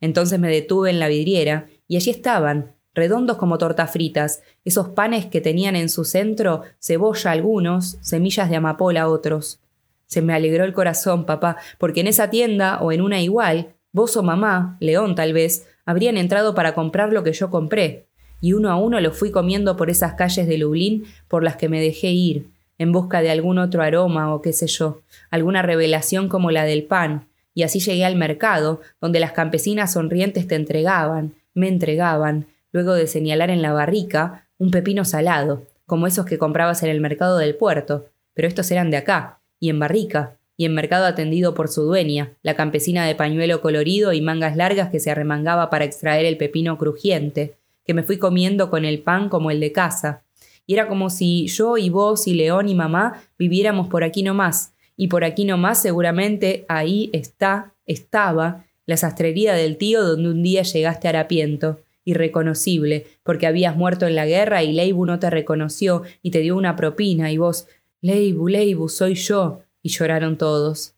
Entonces me detuve en la vidriera, y allí estaban, redondos como tortas fritas, esos panes que tenían en su centro cebolla algunos, semillas de amapola otros. Se me alegró el corazón, papá, porque en esa tienda o en una igual, vos o mamá, León tal vez, habrían entrado para comprar lo que yo compré, y uno a uno lo fui comiendo por esas calles de Lublín por las que me dejé ir, en busca de algún otro aroma o qué sé yo, alguna revelación como la del pan, y así llegué al mercado, donde las campesinas sonrientes te entregaban, me entregaban, luego de señalar en la barrica, un pepino salado, como esos que comprabas en el mercado del puerto, pero estos eran de acá, y en barrica, y en mercado atendido por su dueña, la campesina de pañuelo colorido y mangas largas que se arremangaba para extraer el pepino crujiente, que me fui comiendo con el pan como el de casa. Y era como si yo y vos y León y mamá viviéramos por aquí nomás, y por aquí nomás seguramente ahí está, estaba, la sastrería del tío donde un día llegaste harapiento, irreconocible, porque habías muerto en la guerra y Leibu no te reconoció y te dio una propina y vos, Leibu, Leibu, soy yo, y lloraron todos.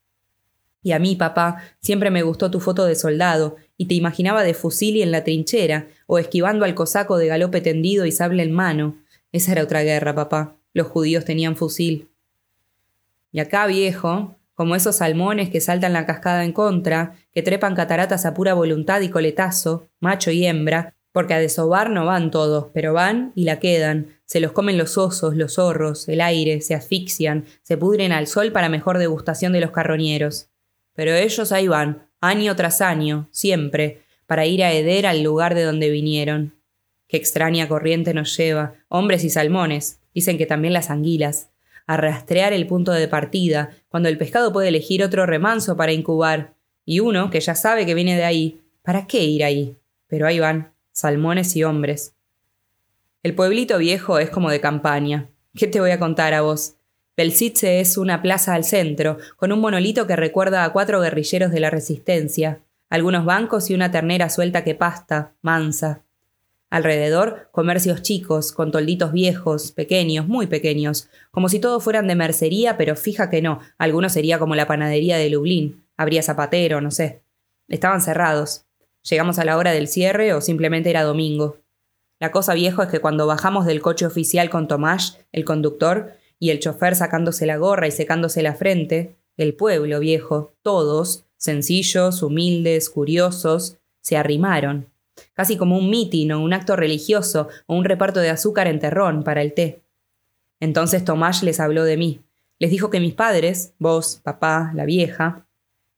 Y a mí, papá, siempre me gustó tu foto de soldado, y te imaginaba de fusil y en la trinchera, o esquivando al cosaco de galope tendido y sable en mano. Esa era otra guerra, papá. Los judíos tenían fusil. Y acá, viejo, como esos salmones que saltan la cascada en contra, que trepan cataratas a pura voluntad y coletazo, macho y hembra, porque a desovar no van todos, pero van y la quedan, se los comen los osos, los zorros, el aire, se asfixian, se pudren al sol para mejor degustación de los carroñeros. Pero ellos ahí van, año tras año, siempre, para ir a heder al lugar de donde vinieron. Qué extraña corriente nos lleva, hombres y salmones, dicen que también las anguilas, a rastrear el punto de partida, cuando el pescado puede elegir otro remanso para incubar, y uno, que ya sabe que viene de ahí, ¿para qué ir ahí? Pero ahí van, salmones y hombres. El pueblito viejo es como de campaña. ¿Qué te voy a contar a vos? Belsice es una plaza al centro, con un monolito que recuerda a cuatro guerrilleros de la resistencia, algunos bancos y una ternera suelta que pasta, mansa. Alrededor, comercios chicos, con tolditos viejos, pequeños, muy pequeños, como si todos fueran de mercería, pero fija que no, alguno sería como la panadería de Lublín, habría zapatero, no sé. Estaban cerrados. Llegamos a la hora del cierre o simplemente era domingo. La cosa viejo es que cuando bajamos del coche oficial con Tomás, el conductor, y el chofer sacándose la gorra y secándose la frente, el pueblo viejo, todos, sencillos, humildes, curiosos, se arrimaron casi como un mitin o un acto religioso o un reparto de azúcar en terrón para el té. Entonces Tomás les habló de mí. Les dijo que mis padres, vos, papá, la vieja,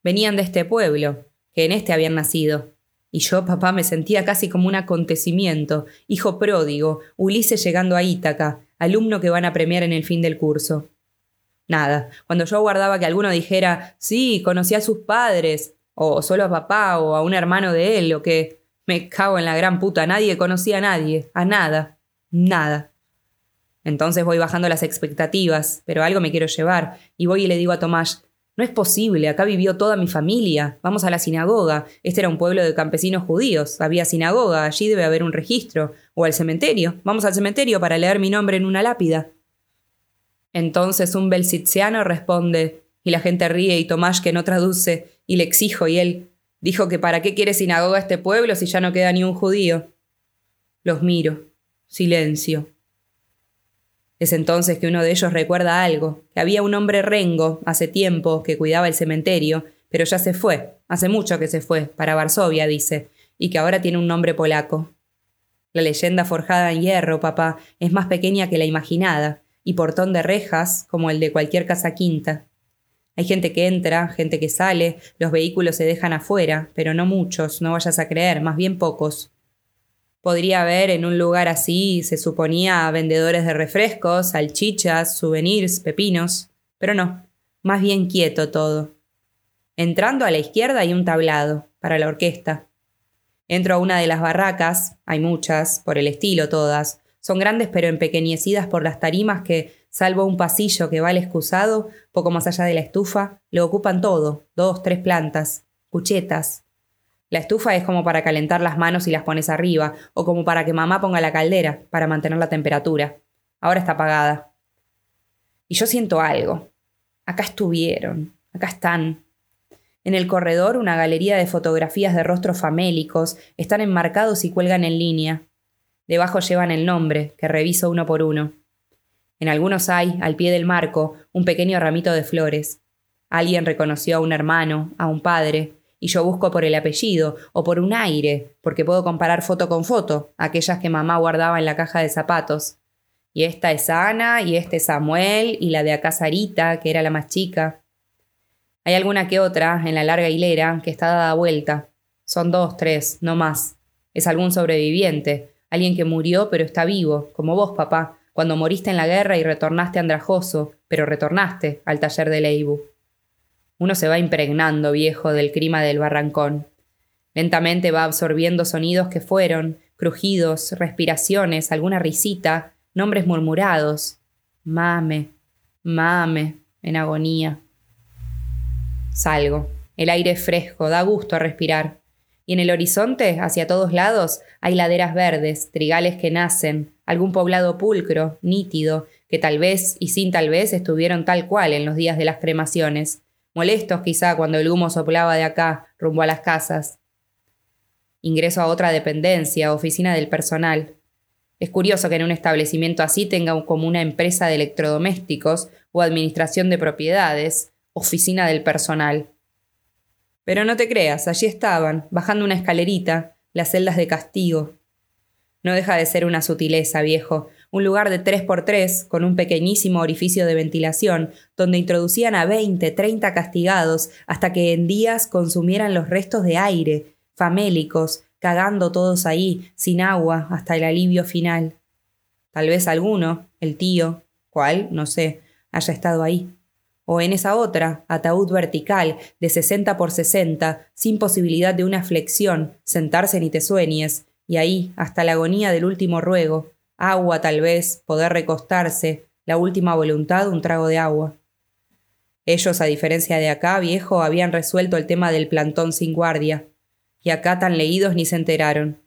venían de este pueblo, que en este habían nacido. Y yo, papá, me sentía casi como un acontecimiento, hijo pródigo, Ulises llegando a Ítaca, alumno que van a premiar en el fin del curso. Nada, cuando yo aguardaba que alguno dijera, sí, conocí a sus padres, o solo a papá, o a un hermano de él, o que me cago en la gran puta, nadie conocía a nadie, a nada, nada. Entonces voy bajando las expectativas, pero algo me quiero llevar, y voy y le digo a Tomás, no es posible, acá vivió toda mi familia, vamos a la sinagoga, este era un pueblo de campesinos judíos, había sinagoga, allí debe haber un registro, o al cementerio, vamos al cementerio para leer mi nombre en una lápida. Entonces un belsitziano responde, y la gente ríe y Tomás que no traduce, y le exijo, y él, Dijo que para qué quiere sinagoga este pueblo si ya no queda ni un judío. Los miro. Silencio. Es entonces que uno de ellos recuerda algo, que había un hombre rengo, hace tiempo, que cuidaba el cementerio, pero ya se fue, hace mucho que se fue, para Varsovia, dice, y que ahora tiene un nombre polaco. La leyenda forjada en hierro, papá, es más pequeña que la imaginada, y portón de rejas como el de cualquier casa quinta. Hay gente que entra, gente que sale, los vehículos se dejan afuera, pero no muchos, no vayas a creer, más bien pocos. Podría haber en un lugar así, se suponía, vendedores de refrescos, salchichas, souvenirs, pepinos, pero no, más bien quieto todo. Entrando a la izquierda hay un tablado, para la orquesta. Entro a una de las barracas, hay muchas, por el estilo todas, son grandes pero empequeñecidas por las tarimas que salvo un pasillo que va al excusado, poco más allá de la estufa, lo ocupan todo, dos, tres plantas, cuchetas. La estufa es como para calentar las manos y las pones arriba, o como para que mamá ponga la caldera, para mantener la temperatura. Ahora está apagada. Y yo siento algo. Acá estuvieron, acá están. En el corredor una galería de fotografías de rostros famélicos están enmarcados y cuelgan en línea. Debajo llevan el nombre, que reviso uno por uno. En algunos hay, al pie del marco, un pequeño ramito de flores. Alguien reconoció a un hermano, a un padre, y yo busco por el apellido o por un aire, porque puedo comparar foto con foto, aquellas que mamá guardaba en la caja de zapatos. Y esta es Ana, y este es Samuel, y la de acá Sarita, que era la más chica. Hay alguna que otra en la larga hilera que está dada vuelta. Son dos, tres, no más. Es algún sobreviviente, alguien que murió pero está vivo, como vos, papá, cuando moriste en la guerra y retornaste andrajoso, pero retornaste al taller de Leibu. Uno se va impregnando, viejo, del clima del barrancón. Lentamente va absorbiendo sonidos que fueron, crujidos, respiraciones, alguna risita, nombres murmurados. Mame, mame, en agonía. Salgo. El aire es fresco, da gusto a respirar. Y en el horizonte, hacia todos lados, hay laderas verdes, trigales que nacen, algún poblado pulcro, nítido, que tal vez y sin tal vez estuvieron tal cual en los días de las cremaciones, molestos quizá cuando el humo soplaba de acá, rumbo a las casas. Ingreso a otra dependencia, oficina del personal. Es curioso que en un establecimiento así tenga como una empresa de electrodomésticos o administración de propiedades, oficina del personal. Pero no te creas, allí estaban, bajando una escalerita, las celdas de castigo. No deja de ser una sutileza, viejo, un lugar de tres por tres, con un pequeñísimo orificio de ventilación, donde introducían a veinte, treinta castigados, hasta que en días consumieran los restos de aire, famélicos, cagando todos ahí, sin agua, hasta el alivio final. Tal vez alguno, el tío, cuál, no sé, haya estado ahí o en esa otra, ataúd vertical, de 60 por 60, sin posibilidad de una flexión, sentarse ni te sueñes, y ahí, hasta la agonía del último ruego, agua tal vez, poder recostarse, la última voluntad, un trago de agua. Ellos, a diferencia de acá, viejo, habían resuelto el tema del plantón sin guardia, y acá tan leídos ni se enteraron.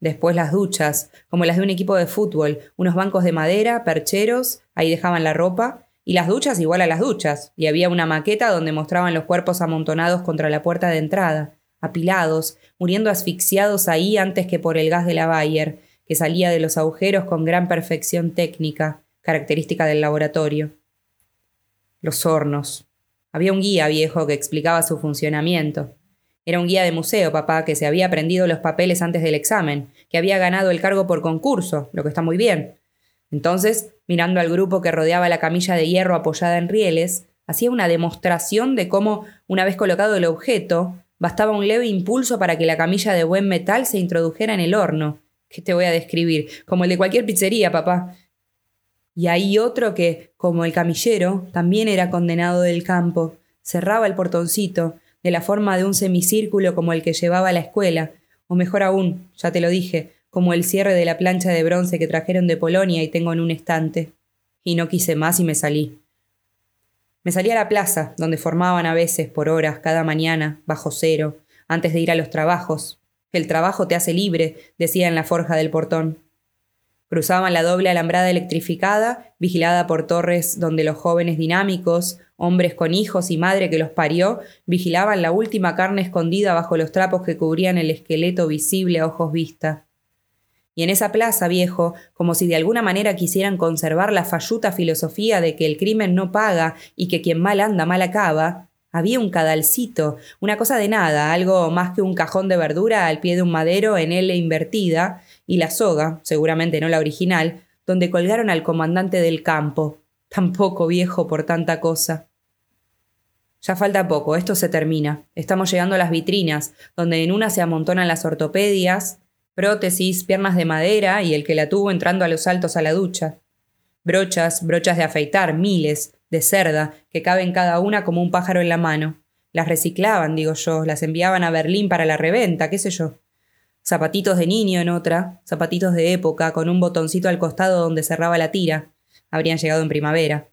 Después las duchas, como las de un equipo de fútbol, unos bancos de madera, percheros, ahí dejaban la ropa, y las duchas igual a las duchas, y había una maqueta donde mostraban los cuerpos amontonados contra la puerta de entrada, apilados, muriendo asfixiados ahí antes que por el gas de la Bayer, que salía de los agujeros con gran perfección técnica, característica del laboratorio. Los hornos. Había un guía viejo que explicaba su funcionamiento. Era un guía de museo, papá, que se había aprendido los papeles antes del examen, que había ganado el cargo por concurso, lo que está muy bien, entonces, mirando al grupo que rodeaba la camilla de hierro apoyada en rieles, hacía una demostración de cómo, una vez colocado el objeto, bastaba un leve impulso para que la camilla de buen metal se introdujera en el horno. ¿Qué te voy a describir? Como el de cualquier pizzería, papá. Y ahí otro que, como el camillero, también era condenado del campo. Cerraba el portoncito, de la forma de un semicírculo como el que llevaba a la escuela, o mejor aún, ya te lo dije, como el cierre de la plancha de bronce que trajeron de Polonia y tengo en un estante. Y no quise más y me salí. Me salí a la plaza, donde formaban a veces por horas cada mañana, bajo cero, antes de ir a los trabajos. El trabajo te hace libre, decía en la forja del portón. Cruzaban la doble alambrada electrificada, vigilada por torres donde los jóvenes dinámicos, hombres con hijos y madre que los parió, vigilaban la última carne escondida bajo los trapos que cubrían el esqueleto visible a ojos vista. Y en esa plaza, viejo, como si de alguna manera quisieran conservar la falluta filosofía de que el crimen no paga y que quien mal anda mal acaba, había un cadalcito, una cosa de nada, algo más que un cajón de verdura al pie de un madero en L invertida, y la soga, seguramente no la original, donde colgaron al comandante del campo. Tampoco viejo por tanta cosa. Ya falta poco, esto se termina. Estamos llegando a las vitrinas, donde en una se amontonan las ortopedias, prótesis, piernas de madera y el que la tuvo entrando a los saltos a la ducha. Brochas, brochas de afeitar, miles, de cerda, que caben cada una como un pájaro en la mano. Las reciclaban, digo yo, las enviaban a Berlín para la reventa, qué sé yo. Zapatitos de niño en otra, zapatitos de época, con un botoncito al costado donde cerraba la tira. Habrían llegado en primavera.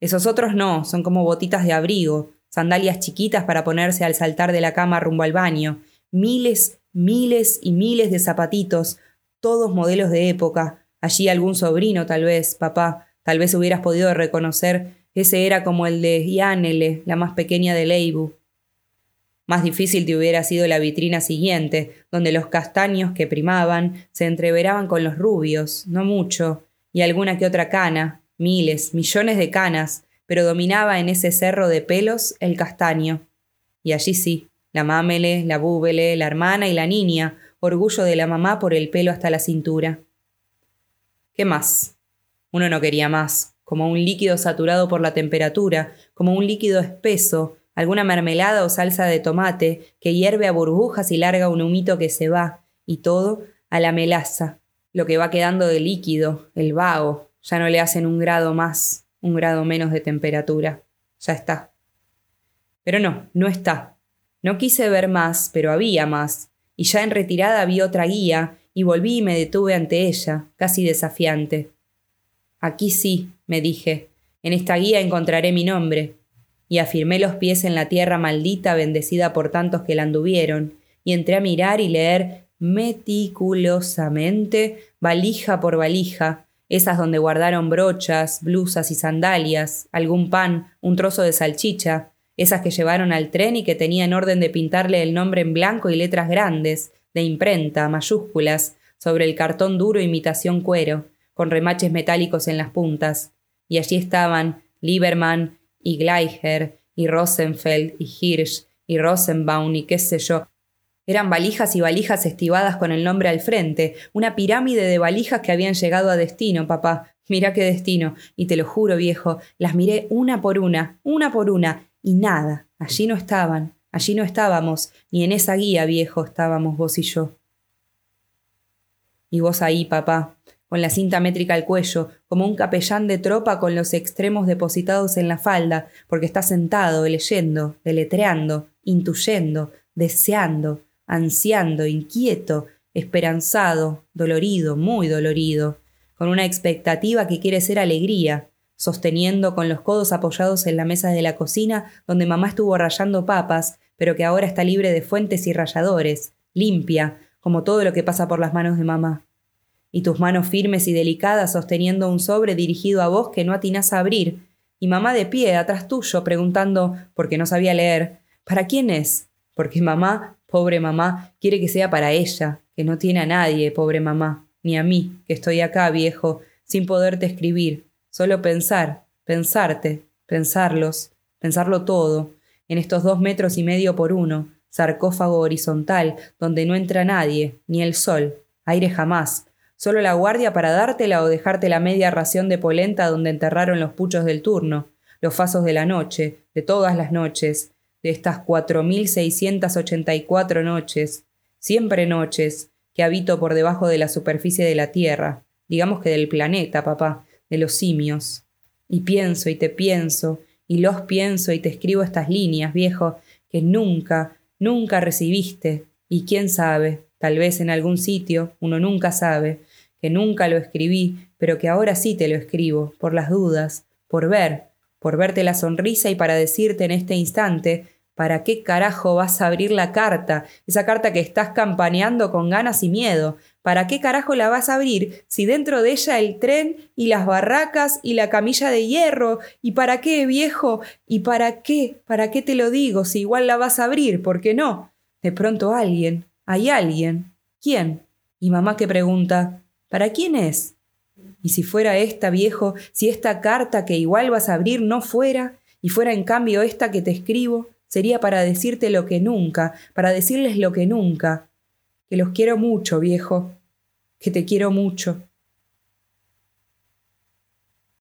Esos otros no, son como botitas de abrigo, sandalias chiquitas para ponerse al saltar de la cama rumbo al baño, miles miles y miles de zapatitos, todos modelos de época. Allí algún sobrino, tal vez, papá, tal vez hubieras podido reconocer, ese era como el de Yanele, la más pequeña de Leibu. Más difícil te hubiera sido la vitrina siguiente, donde los castaños que primaban se entreveraban con los rubios, no mucho, y alguna que otra cana, miles, millones de canas, pero dominaba en ese cerro de pelos el castaño. Y allí sí, la mámele, la búbele, la hermana y la niña, orgullo de la mamá por el pelo hasta la cintura. ¿Qué más? Uno no quería más, como un líquido saturado por la temperatura, como un líquido espeso, alguna mermelada o salsa de tomate que hierve a burbujas y larga un humito que se va, y todo a la melaza, lo que va quedando de líquido, el vago, ya no le hacen un grado más, un grado menos de temperatura. Ya está. Pero no, no está. No quise ver más, pero había más, y ya en retirada vi otra guía, y volví y me detuve ante ella, casi desafiante. Aquí sí, me dije, en esta guía encontraré mi nombre, y afirmé los pies en la tierra maldita bendecida por tantos que la anduvieron, y entré a mirar y leer meticulosamente, valija por valija, esas donde guardaron brochas, blusas y sandalias, algún pan, un trozo de salchicha, esas que llevaron al tren y que tenían orden de pintarle el nombre en blanco y letras grandes, de imprenta, mayúsculas, sobre el cartón duro imitación cuero, con remaches metálicos en las puntas. Y allí estaban Lieberman y Gleicher y Rosenfeld y Hirsch y Rosenbaum y qué sé yo, eran valijas y valijas estivadas con el nombre al frente, una pirámide de valijas que habían llegado a destino, papá. Mira qué destino. Y te lo juro, viejo, las miré una por una, una por una, y nada, allí no estaban, allí no estábamos, ni en esa guía, viejo, estábamos vos y yo. Y vos ahí, papá, con la cinta métrica al cuello, como un capellán de tropa con los extremos depositados en la falda, porque está sentado, leyendo, deletreando, intuyendo, deseando, ansiando, inquieto, esperanzado, dolorido, muy dolorido, con una expectativa que quiere ser alegría, sosteniendo con los codos apoyados en la mesa de la cocina donde mamá estuvo rayando papas, pero que ahora está libre de fuentes y ralladores, limpia, como todo lo que pasa por las manos de mamá. Y tus manos firmes y delicadas sosteniendo un sobre dirigido a vos que no atinás a abrir, y mamá de pie atrás tuyo preguntando, porque no sabía leer, ¿para quién es? Porque mamá Pobre mamá, quiere que sea para ella, que no tiene a nadie, pobre mamá, ni a mí, que estoy acá, viejo, sin poderte escribir, solo pensar, pensarte, pensarlos, pensarlo todo, en estos dos metros y medio por uno, sarcófago horizontal, donde no entra nadie, ni el sol, aire jamás, solo la guardia para dártela o dejarte la media ración de polenta donde enterraron los puchos del turno, los fasos de la noche, de todas las noches, de estas cuatro mil seiscientas ochenta y cuatro noches, siempre noches, que habito por debajo de la superficie de la Tierra, digamos que del planeta, papá, de los simios. Y pienso y te pienso, y los pienso y te escribo estas líneas, viejo, que nunca, nunca recibiste, y quién sabe, tal vez en algún sitio, uno nunca sabe, que nunca lo escribí, pero que ahora sí te lo escribo, por las dudas, por ver, por verte la sonrisa y para decirte en este instante, ¿para qué carajo vas a abrir la carta? Esa carta que estás campaneando con ganas y miedo. ¿Para qué carajo la vas a abrir si dentro de ella el tren y las barracas y la camilla de hierro? ¿Y para qué, viejo? ¿Y para qué? ¿Para qué te lo digo si igual la vas a abrir? ¿Por qué no? De pronto alguien, hay alguien. ¿Quién? Y mamá que pregunta, ¿para quién es? Y si fuera esta, viejo, si esta carta que igual vas a abrir no fuera, y fuera en cambio esta que te escribo, sería para decirte lo que nunca, para decirles lo que nunca, que los quiero mucho, viejo, que te quiero mucho.